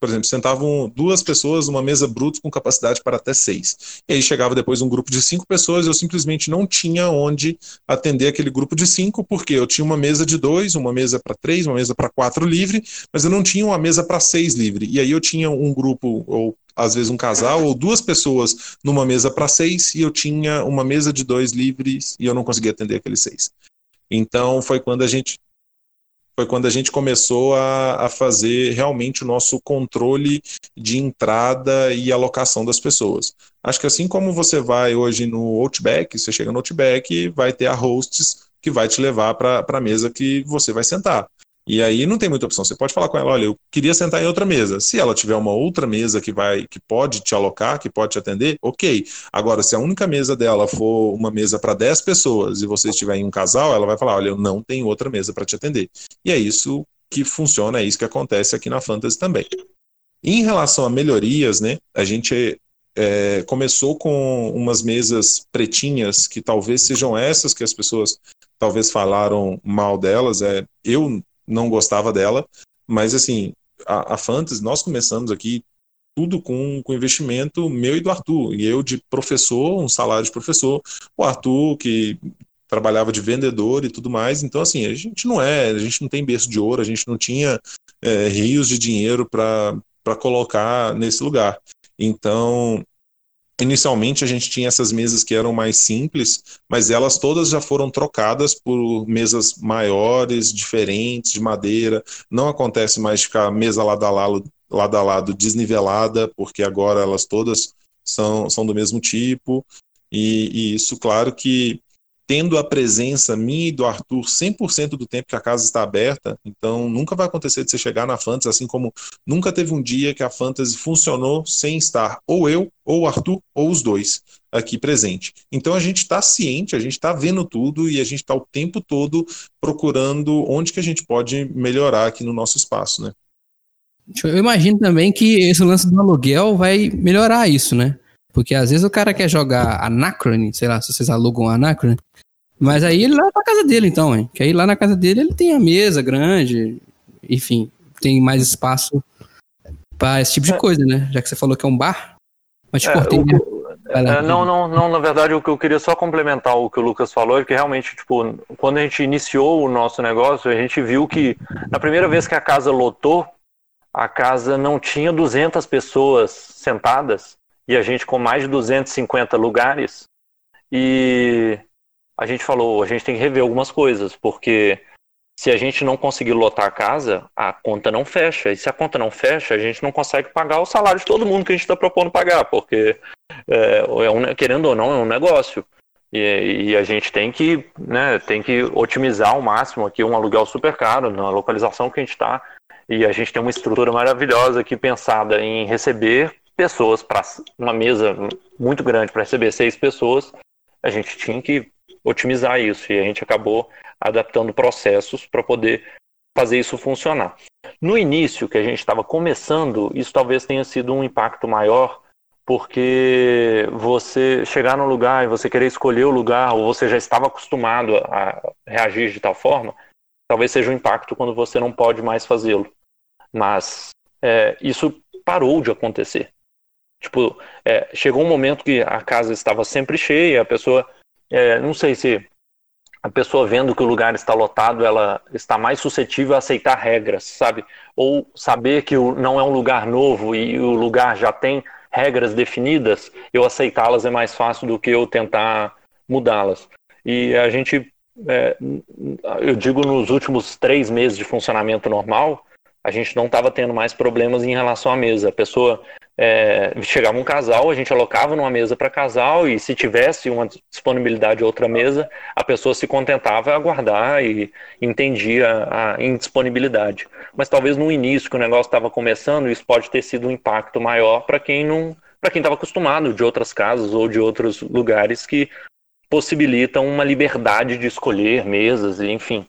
por exemplo, sentavam duas pessoas numa mesa bruta com capacidade para até seis. E aí chegava depois um grupo de cinco pessoas, eu simplesmente não tinha onde atender aquele grupo de cinco, porque eu tinha uma mesa de dois, uma mesa para três, uma mesa para quatro livre, mas eu não tinha uma mesa para seis livre. E aí eu tinha um grupo, ou às vezes um casal, ou duas pessoas numa mesa para seis, e eu tinha uma mesa de dois livres e eu não conseguia atender aqueles seis. Então foi quando a gente foi quando a gente começou a, a, fazer realmente o nosso controle de entrada e alocação das pessoas. Acho que assim como você vai hoje no Outback, você chega no Outback, vai ter a hosts que vai te levar para a mesa que você vai sentar. E aí não tem muita opção. Você pode falar com ela, olha, eu queria sentar em outra mesa. Se ela tiver uma outra mesa que vai, que pode te alocar, que pode te atender, ok. Agora, se a única mesa dela for uma mesa para 10 pessoas e você estiver em um casal, ela vai falar, olha, eu não tenho outra mesa para te atender. E é isso que funciona, é isso que acontece aqui na Fantasy também. Em relação a melhorias, né, a gente é, começou com umas mesas pretinhas que talvez sejam essas que as pessoas talvez falaram mal delas. É, eu não gostava dela, mas assim, a, a nós começamos aqui tudo com, com investimento meu e do Arthur, e eu de professor, um salário de professor, o Arthur que trabalhava de vendedor e tudo mais, então assim, a gente não é, a gente não tem berço de ouro, a gente não tinha é, rios de dinheiro para colocar nesse lugar. Então, Inicialmente a gente tinha essas mesas que eram mais simples, mas elas todas já foram trocadas por mesas maiores, diferentes, de madeira. Não acontece mais ficar mesa lado a lado, lado, a lado desnivelada, porque agora elas todas são, são do mesmo tipo. E, e isso, claro que tendo a presença minha e do Arthur 100% do tempo que a casa está aberta, então nunca vai acontecer de você chegar na Fantasy, assim como nunca teve um dia que a Fantasy funcionou sem estar ou eu, ou o Arthur, ou os dois aqui presente. Então a gente está ciente, a gente está vendo tudo e a gente está o tempo todo procurando onde que a gente pode melhorar aqui no nosso espaço, né? Eu imagino também que esse lance do aluguel vai melhorar isso, né? Porque às vezes o cara quer jogar Anacrone, sei lá, se vocês alugam Anacrone, mas aí ele leva pra casa dele, então, hein? Que aí lá na casa dele ele tem a mesa grande, enfim, tem mais espaço para esse tipo de é. coisa, né? Já que você falou que é um bar. Mas te é, cortei. O, né? Lá. É, não, não, não, na verdade, o que eu queria só complementar o que o Lucas falou é que realmente, tipo, quando a gente iniciou o nosso negócio, a gente viu que na primeira vez que a casa lotou, a casa não tinha 200 pessoas sentadas e a gente com mais de 250 lugares e a gente falou, a gente tem que rever algumas coisas, porque se a gente não conseguir lotar a casa, a conta não fecha. E se a conta não fecha, a gente não consegue pagar o salário de todo mundo que a gente está propondo pagar, porque, é, é um- querendo ou não, é um negócio. E, e a gente tem que, né, tem que otimizar ao máximo aqui um aluguel super caro na localização que a gente está. E a gente tem uma estrutura maravilhosa aqui pensada em receber pessoas para uma mesa muito grande para receber seis pessoas. A gente tinha que otimizar isso e a gente acabou adaptando processos para poder fazer isso funcionar. No início, que a gente estava começando, isso talvez tenha sido um impacto maior, porque você chegar no lugar e você querer escolher o lugar, ou você já estava acostumado a reagir de tal forma, talvez seja um impacto quando você não pode mais fazê-lo. Mas é, isso parou de acontecer. Tipo, é, chegou um momento que a casa estava sempre cheia, a pessoa, é, não sei se a pessoa vendo que o lugar está lotado, ela está mais suscetível a aceitar regras, sabe? Ou saber que não é um lugar novo e o lugar já tem regras definidas, eu aceitá-las é mais fácil do que eu tentar mudá-las. E a gente, é, eu digo, nos últimos três meses de funcionamento normal, a gente não estava tendo mais problemas em relação à mesa. A pessoa é, chegava um casal, a gente alocava numa mesa para casal e se tivesse uma disponibilidade de outra mesa, a pessoa se contentava a aguardar e entendia a indisponibilidade. Mas talvez no início que o negócio estava começando, isso pode ter sido um impacto maior para quem não, para quem estava acostumado de outras casas ou de outros lugares que possibilitam uma liberdade de escolher mesas, e enfim.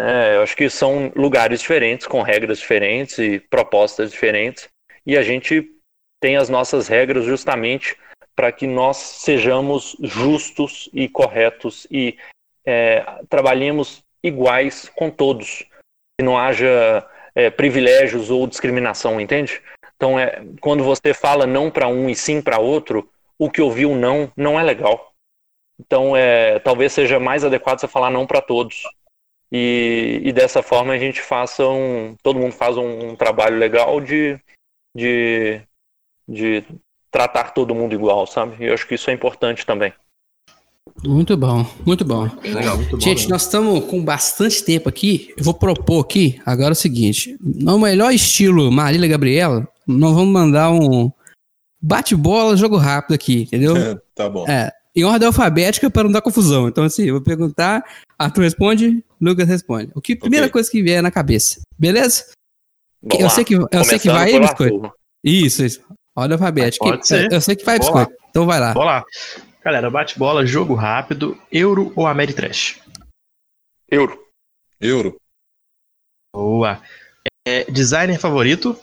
É, eu acho que são lugares diferentes, com regras diferentes e propostas diferentes, e a gente tem as nossas regras justamente para que nós sejamos justos e corretos e é, trabalhemos iguais com todos, que não haja é, privilégios ou discriminação, entende? Então, é, quando você fala não para um e sim para outro, o que ouviu não não é legal. Então, é, talvez seja mais adequado você falar não para todos. E, e dessa forma a gente faça um. Todo mundo faz um, trabalho legal de, de, de tratar todo mundo igual, sabe? E eu acho que isso é importante também. Muito bom, muito bom. Legal. Gente, nós estamos com bastante tempo aqui. Eu vou propor aqui agora o seguinte: no melhor estilo Marília Gabriela, nós vamos mandar um bate-bola, jogo rápido aqui, entendeu? tá bom. É, em ordem alfabética para não dar confusão. Então, assim, eu vou perguntar, Arthur responde, Lucas responde. O que primeira Ok. coisa que vier na cabeça, beleza? Vamos eu lá. sei que, eu sei que vai, biscoito. Arthur. Isso, isso. Ordem alfabética. Pode ser. Eu, eu sei que vai, Vamos biscoito. Então vai lá. Lá. Galera, bate-bola, jogo rápido, Euro ou Ameritrash? Euro. Euro. Boa. É, designer favorito?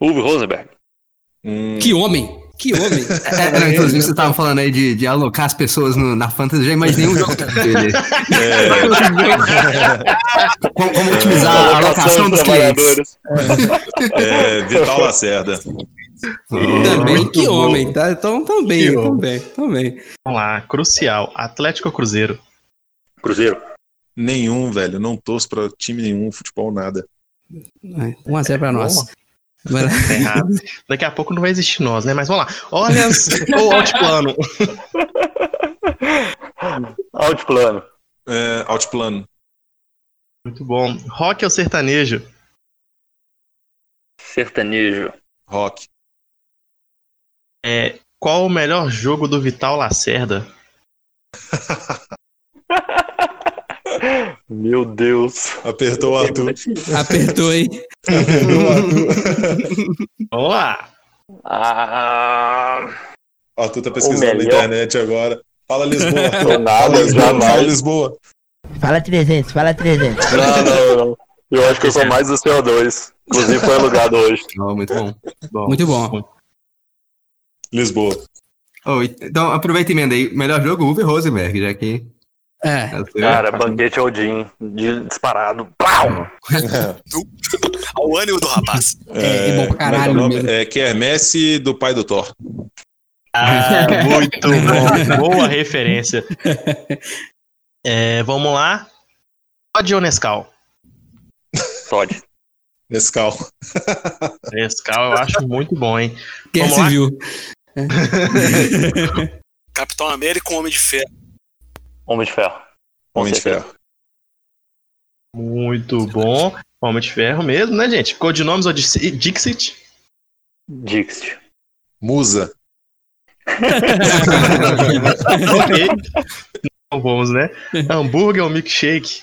Uwe Rosenberg. Hum, Que homem! Que homem! É, não, inclusive, você tava falando aí de, de alocar as pessoas no- na Fantasy, já imaginei um jogo dele. como, como otimizar a alocação dos clientes. é, Vital Lacerda. Também, que bom. homem, tá? Então, também, Que também, também. Vamos lá, crucial. Atlético ou Cruzeiro? Cruzeiro. Nenhum, velho. Não torço pra time nenhum, futebol, nada. 1x0 pra nós. Tá errado. Daqui a pouco não vai existir nós, né? Mas vamos lá. Orleans ou Altiplano? Altiplano. É, Outplano. Muito bom. Rock ou sertanejo? Sertanejo. Rock. É, qual o melhor jogo do Vital Lacerda? Meu Deus. Apertou o Arthur. Apertou aí. Apertou o Arthur. Vamos lá. Ah, O Arthur tá pesquisando na internet agora. Fala Lisboa, Arthur. Não, nada, Fala Lisboa, jamais. fala Lisboa. Fala 300, fala 300. não, não, não. Eu acho que eu sou mais do CO2. Inclusive foi alugado hoje. Oh, muito bom. Bom, Muito bom. Lisboa. Oh, então, aproveita e emenda aí. Melhor jogo, Uwe Rosenberg, já que. É. Cara, banquete Odin, disparado. Pau! Ao ânimo do rapaz. É, é bom pra caralho como é que é. É Kermesse do pai do Thor. Ah, muito bom. Boa referência. É, vamos lá. Todd ou Nescau? Todd. Nescau. Nescau eu acho muito bom, hein? Guerra Vamos lá? Civil. Capitão América com Homem de Ferro. Homem de Ferro. Com Homem de. Ferro. Muito bom. Homem de Ferro mesmo, né, gente? Codinomes ou Dixi- Dixit? Dixit. Musa. ok. Então vamos, né? Hambúrguer ou milkshake?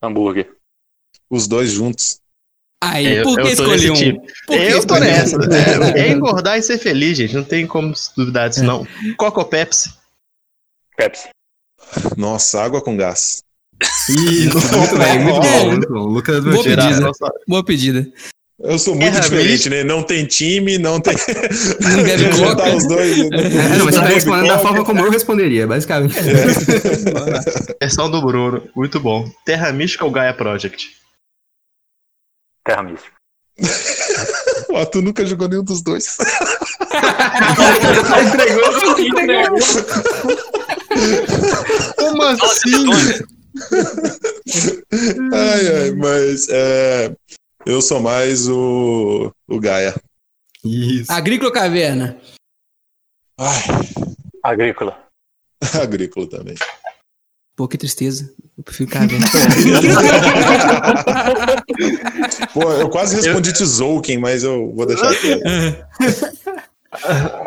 Hambúrguer. Os dois juntos. Aí, É, por que eu nesse um? time. Por que Eu tô um? nessa. É, é engordar e ser feliz, gente. Não tem como duvidar disso, não. Coca ou Pepsi? Pepsi. Nossa, água com gás. Isso, muito bem, muito bom, muito bom. Lucas Boa pedida. Nossa, Boa pedida. Eu sou muito Guerra diferente, né? Não tem time, não tem. Não bebe Juntar coca. os dois. É, não, mas você tá respondendo da forma como eu responderia, basicamente. versão do Bruno. Muito bom. Terra Mística ou Gaia Project? Terra Mística. O Arthur nunca jogou nenhum dos dois. Como assim? ai, ai, mas é, eu sou mais o, o Gaia. Isso. Agrícola ou caverna? Ai, Agrícola. agrícola também. Pô, que tristeza. Eu prefiro caverna. Pô, eu quase respondi Tzolk'in, mas eu vou deixar aqui.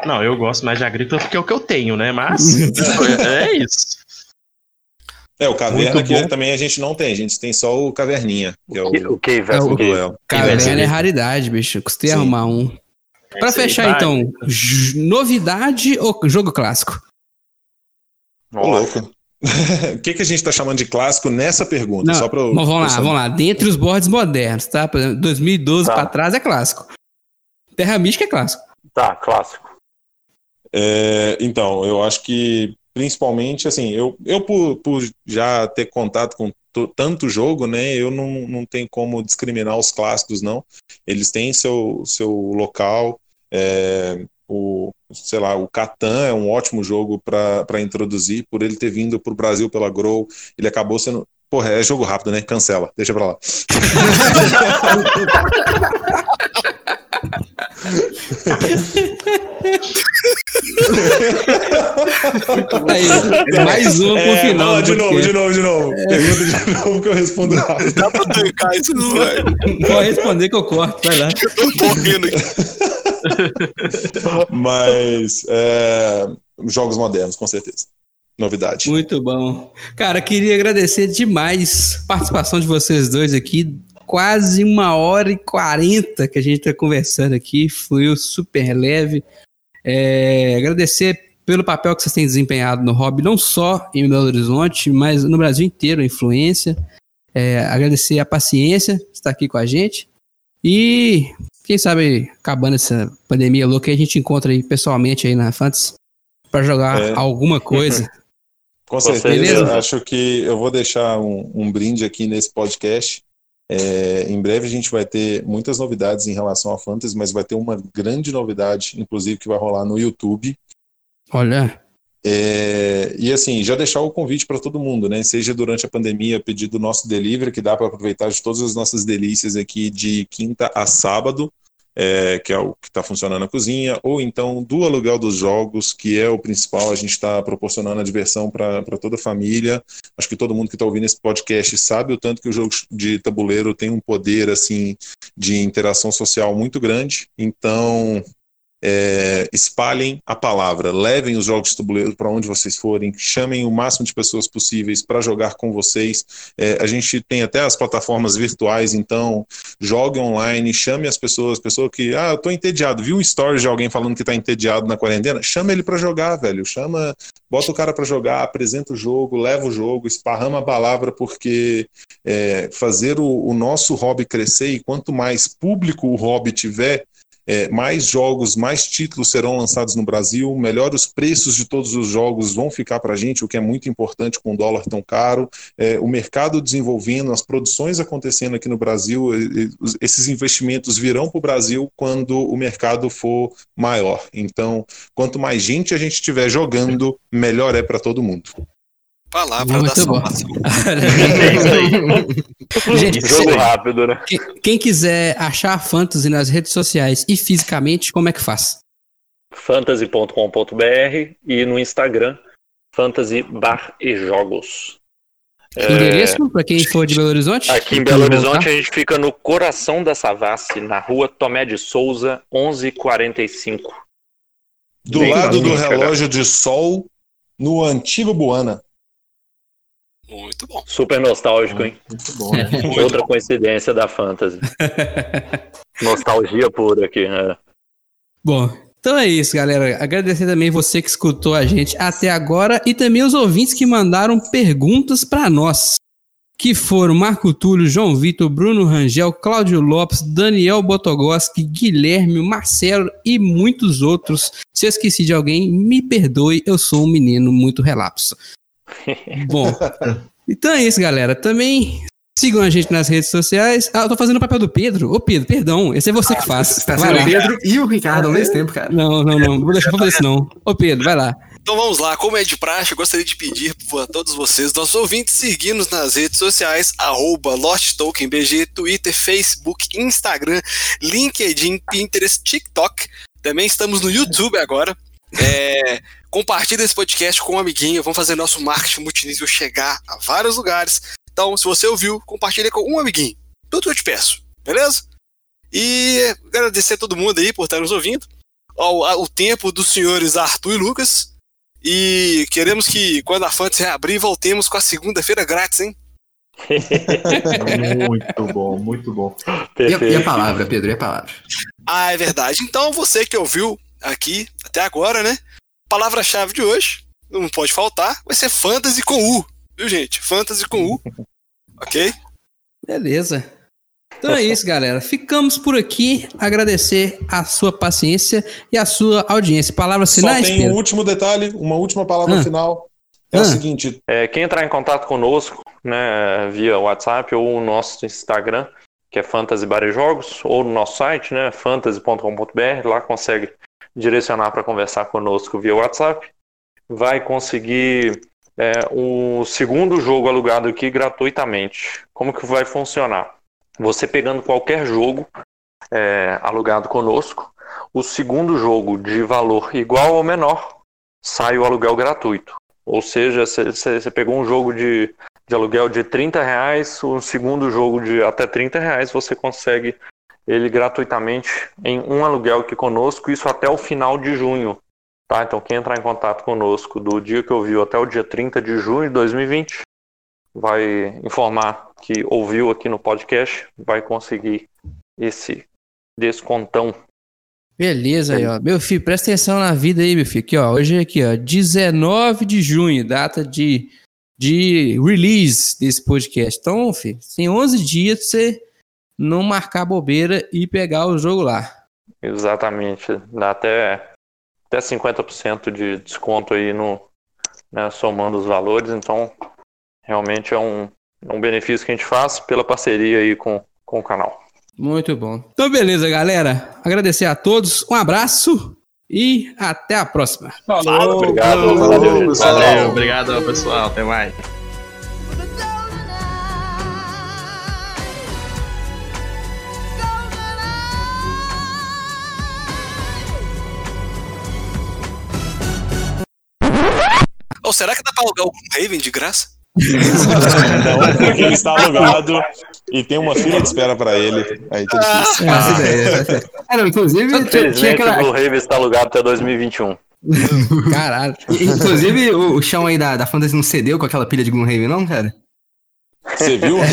Não, eu gosto mais de agrícola porque é o que eu tenho, né? Mas é isso. É, o Caverna que também a gente não tem, a gente tem só o Caverninha, que é o, O Cave É o- o caverna é raridade, bicho. Eu custei Sim. arrumar um. Pra Esse aí fechar, então, novidade ou jogo clássico? Ô, louco. O que, que a gente tá chamando de clássico nessa pergunta? Não, só pra eu- vamos lá, pra eu saber. vamos lá. Dentre os boards modernos, tá? Por exemplo, 2012 Tá. pra trás é clássico. Terra Mística é clássico. Tá, clássico. É, então, eu acho que principalmente assim, eu, eu por, por já ter contato com to- tanto jogo, né, eu não, não tenho como discriminar os clássicos, não. Eles têm seu, seu local. é, o, sei lá, o Catan é um ótimo jogo para introduzir, por ele ter vindo para o Brasil pela Grow, ele acabou sendo. Porra, é jogo rápido, né? Cancela, deixa pra lá. Aí, mais uma pro É, final. vamos lá, do de novo, de novo, de novo. Pergunta de novo que eu respondo rápido. Dá pra tancar isso, não vai. Pode responder que eu corto, vai lá. Eu tô morrendo aqui. Mas é, jogos modernos, com certeza. Novidade. Muito bom. Cara, queria agradecer demais a participação de vocês dois aqui. Quase uma hora e quarenta que a gente está conversando aqui. Fluiu super leve. É, agradecer pelo papel que vocês têm desempenhado no hobby, não só em Belo Horizonte, mas no Brasil inteiro, a influência. É, agradecer a paciência de estar aqui com a gente. E quem sabe, acabando essa pandemia louca, a gente encontra aí pessoalmente aí na Fantasy para jogar É. alguma coisa. Com certeza, certeza. acho que eu vou deixar um, um brinde aqui nesse podcast. É, em breve a gente vai ter muitas novidades em relação a Fantasy, mas vai ter uma grande novidade, inclusive, que vai rolar no YouTube. Olha, É, e assim, já deixar o convite para todo mundo, né? Seja durante a pandemia, pedir do nosso delivery, que dá para aproveitar de todas as nossas delícias aqui de quinta a sábado, é, que é o que está funcionando na cozinha, ou então do aluguel dos jogos, que é o principal, a gente está proporcionando a diversão para toda a família. Acho que todo mundo que está ouvindo esse podcast sabe o tanto que o jogo de tabuleiro tem um poder assim de interação social muito grande. Então, é, espalhem a palavra, levem os jogos de tabuleiro para onde vocês forem, chamem o máximo de pessoas possíveis para jogar com vocês. É, a gente tem até as plataformas virtuais, então jogue online, chame as pessoas, pessoa que, ah, eu tô entediado, viu um story de alguém falando que tá entediado na quarentena, chama ele para jogar, velho, chama, bota o cara para jogar, apresenta o jogo, leva o jogo, esparrama a palavra, porque é, fazer o, o nosso hobby crescer e quanto mais público o hobby tiver, é, mais jogos, mais títulos serão lançados no Brasil, melhor os preços de todos os jogos vão ficar para a gente, o que é muito importante com o dólar tão caro, é, o mercado desenvolvendo, as produções acontecendo aqui no Brasil, esses investimentos virão para o Brasil quando o mercado for maior. Então, quanto mais gente a gente estiver jogando, melhor é para todo mundo. Palavra Muito da bom. salvação. Gente, Jogo rápido, né? quem, quem quiser achar a Fantasy nas redes sociais e fisicamente, como é que faz? fantasy.com.br e no Instagram, fantasy bar e jogos. É, Endereço para quem for de Belo Horizonte? Aqui em Belo Horizonte a gente fica no coração da Savassi, na rua Tomé de Souza, 1145. Do Bem lado do relógio de sol, no antigo Buana. Muito bom. Super nostálgico, hein? Muito bom, né? Outra coincidência da Fantasy. Nostalgia pura aqui. né? Bom, então é isso, galera. Agradecer também você que escutou a gente até agora e também os ouvintes que mandaram perguntas para nós. Que foram Marco Túlio, João Vitor, Bruno Rangel, Cláudio Lopes, Daniel Botogoski, Guilherme, Marcelo e muitos outros. Se eu esqueci de alguém, me perdoe, eu sou um menino muito relapso. Bom, então é isso, galera. Também sigam a gente nas redes sociais. Ah, eu tô fazendo o papel do Pedro. Ô, Pedro, perdão, esse é você que faz. Você tá Vai sendo o Pedro e o Ricardo ao mesmo tempo, cara. Não, não, não. Vou deixar pra fazer isso, não. Ô, Pedro, vai lá. Então vamos lá, como é de praxe, eu gostaria de pedir a todos vocês, nossos ouvintes, seguir-nos nas redes sociais, arroba LostTokenBG, Twitter, Facebook, Instagram, LinkedIn, Pinterest, TikTok. Também estamos no YouTube agora. É, compartilhe esse podcast com um amiguinho, vamos fazer nosso marketing multinível chegar a vários lugares. Então, se você ouviu, compartilhe com um amiguinho. Tudo que eu te peço, beleza? E agradecer a todo mundo aí por estar nos ouvindo. Ao, ao tempo dos senhores Arthur e Lucas. E queremos que quando a Fantasy reabrir, voltemos com a segunda-feira grátis, hein? Muito bom, muito bom. E a, e a palavra, Pedro, e a palavra? Ah, é verdade. Então, você que ouviu aqui até agora, né? Palavra-chave de hoje, não pode faltar, vai ser Fantasy com U. Viu, gente? Fantasy com U. Ok? Beleza. Então é isso, galera. Ficamos por aqui. Agradecer a sua paciência e a sua audiência. Palavras Só finais, tem um último detalhe, uma última palavra Ah. final. É Ah. o seguinte, É, quem entrar em contato conosco, né, via WhatsApp ou o nosso Instagram, que é Fantasy Bar e Jogos, ou no nosso site, né, fantasy.com.br, lá consegue direcionar para conversar conosco via WhatsApp. Vai conseguir é, o segundo jogo alugado aqui gratuitamente. Como que vai funcionar? Você pegando qualquer jogo é, alugado conosco, o segundo jogo de valor igual ou menor sai o aluguel gratuito. Ou seja, você pegou um jogo de, de aluguel de 30 reais, o segundo jogo de até 30 reais, você consegue ele gratuitamente em um aluguel aqui conosco, isso até o final de junho. Tá? Então, quem entrar em contato conosco do dia que ouviu até o dia 30 de junho de 2020, vai informar que ouviu aqui no podcast, vai conseguir esse descontão. Beleza aí, ó. Meu filho, presta atenção na vida aí, meu filho. Aqui, ó. Hoje é aqui, ó. 19 de junho, data de, de release desse podcast. Então, filho, tem 11 dias pra você não marcar bobeira e pegar o jogo lá. Exatamente. Dá até, até 50% de desconto aí no, né, somando os valores. Então, realmente é um, é um benefício que a gente faz pela parceria aí com, com o canal. Muito bom. Então, beleza, galera. Agradecer a todos. Um abraço e até a próxima. Falou. Obrigado. Falou, valeu. Valeu, obrigado, pessoal. Até mais. Ou será que dá pra alugar o Raven de graça? não, porque ele está alugado e tem uma fila de espera para ele. Aí tá difícil. Essa ideia. É, não, inclusive, tinha, o aquela. Blue Raven está alugado até 2021. Caralho. Inclusive, o, o chão aí da, da Fantasy não cedeu com aquela pilha de Gloomhaven, não, cara? Você viu?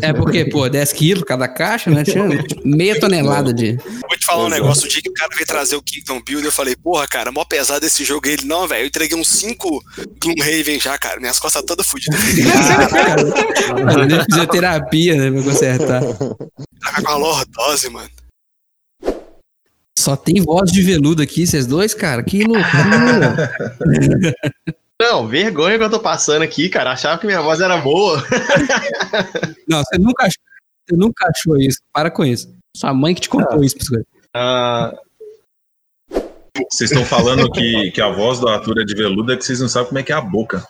É porque, pô, 10 quilos cada caixa, né? Tinha meia tonelada de. Vou te falar um negócio, o dia que o cara veio trazer o Kingdom Build, eu falei, porra, cara, mó pesado esse jogo. Ele, não, velho, eu entreguei uns 5 Gloomhaven já, cara. Minhas costas todas fodidas. Eu nem fisioterapia, né? Pra consertar. Tá com a lordose, mano. Só tem voz de veludo aqui, vocês dois, cara. Que loucura. Não, vergonha que eu tô passando aqui, cara. Achava que minha voz era boa. Não, você nunca, achou, você nunca achou isso. Para com isso. Sua mãe que te contou isso, pessoal. Ah, Vocês estão falando que, que a voz do Arthur é de veludo, é que vocês não sabem como é que é a boca.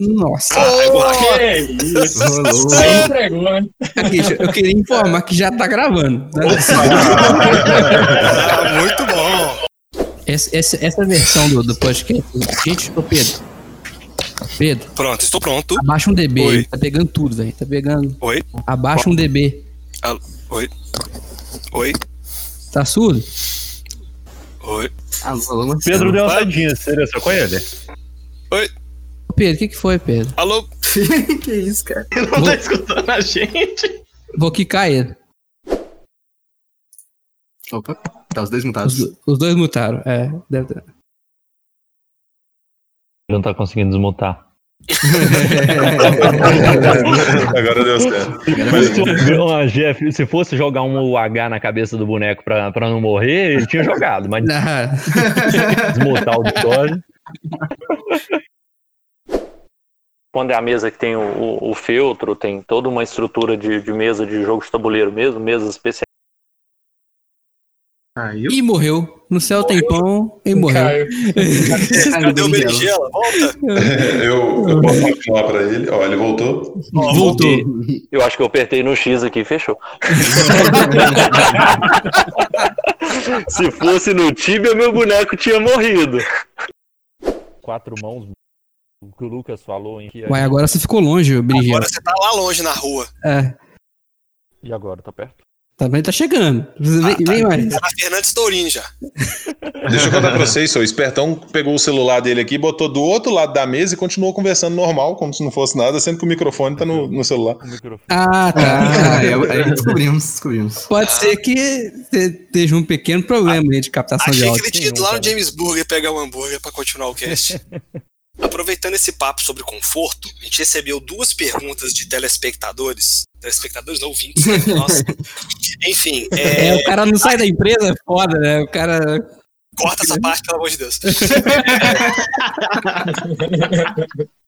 Nossa. Que isso? Você entregou, né? Aqui, eu queria informar que já tá gravando. Ah, muito bom. Essa, essa, essa versão do, do podcast. Gente, ô Pedro. Pedro, Pronto, estou pronto. abaixa um dB. Oi. Tá pegando tudo, velho. Tá pegando. Oi, Abaixa um dB. alô, oi, oi, Tá surdo? oi. Alô, alô, Marcelo. Pedro deu uma saidinha, você conheceu com ele? Ô, Pedro, o que, que foi, Pedro? Alô, que isso, cara? não tá escutando a gente. Vou quicar ele. Opa, tá os dois Os, mutados. do- os dois mutaram. É, deve ter. Ele não tá conseguindo desmutar. Agora deu certo. Se, Ó, Jeff, se fosse jogar um H na cabeça do boneco pra, pra não morrer, ele tinha jogado, mas Ah, desmutar o auditório. Quando é a mesa que tem o, o, o feltro, tem toda uma estrutura de, de mesa de jogo de tabuleiro mesmo, mesas especiais. Caiu. e morreu. No céu tem pão e morreu. Cadê o berinjela? Volta. Eu, eu posso continuar pra ele. Ó, ele voltou. Ó, Voltou. Eu acho que eu apertei no X aqui e fechou. Se fosse no Tibia, meu boneco tinha morrido. Quatro mãos, o que o Lucas falou, hein? Ué, agora você ficou longe, o Brigel. Agora você tá lá longe na rua. É, E agora, tá perto? Também tá chegando. Vem, vem mais. Tá na Fernandes Tourinho já. Deixa eu contar pra vocês, seu espertão pegou o celular dele aqui, botou do outro lado da mesa e continuou conversando normal, como se não fosse nada, sendo que o microfone tá no, no celular. O. Ah, tá. Ah, aí, aí descobrimos, descobrimos. Pode ser que te- esteja um pequeno problema aí de captação de Achei que áudio. ele tinha ido lá no James Burger pegar um hambúrguer pra continuar o cast. Aproveitando esse papo sobre conforto, a gente recebeu duas perguntas de telespectadores. Telespectadores, não ouvintes, né? Nossa. Enfim, É, é, o cara não sai da empresa, é foda, né? O cara. corta essa parte, pelo amor de Deus.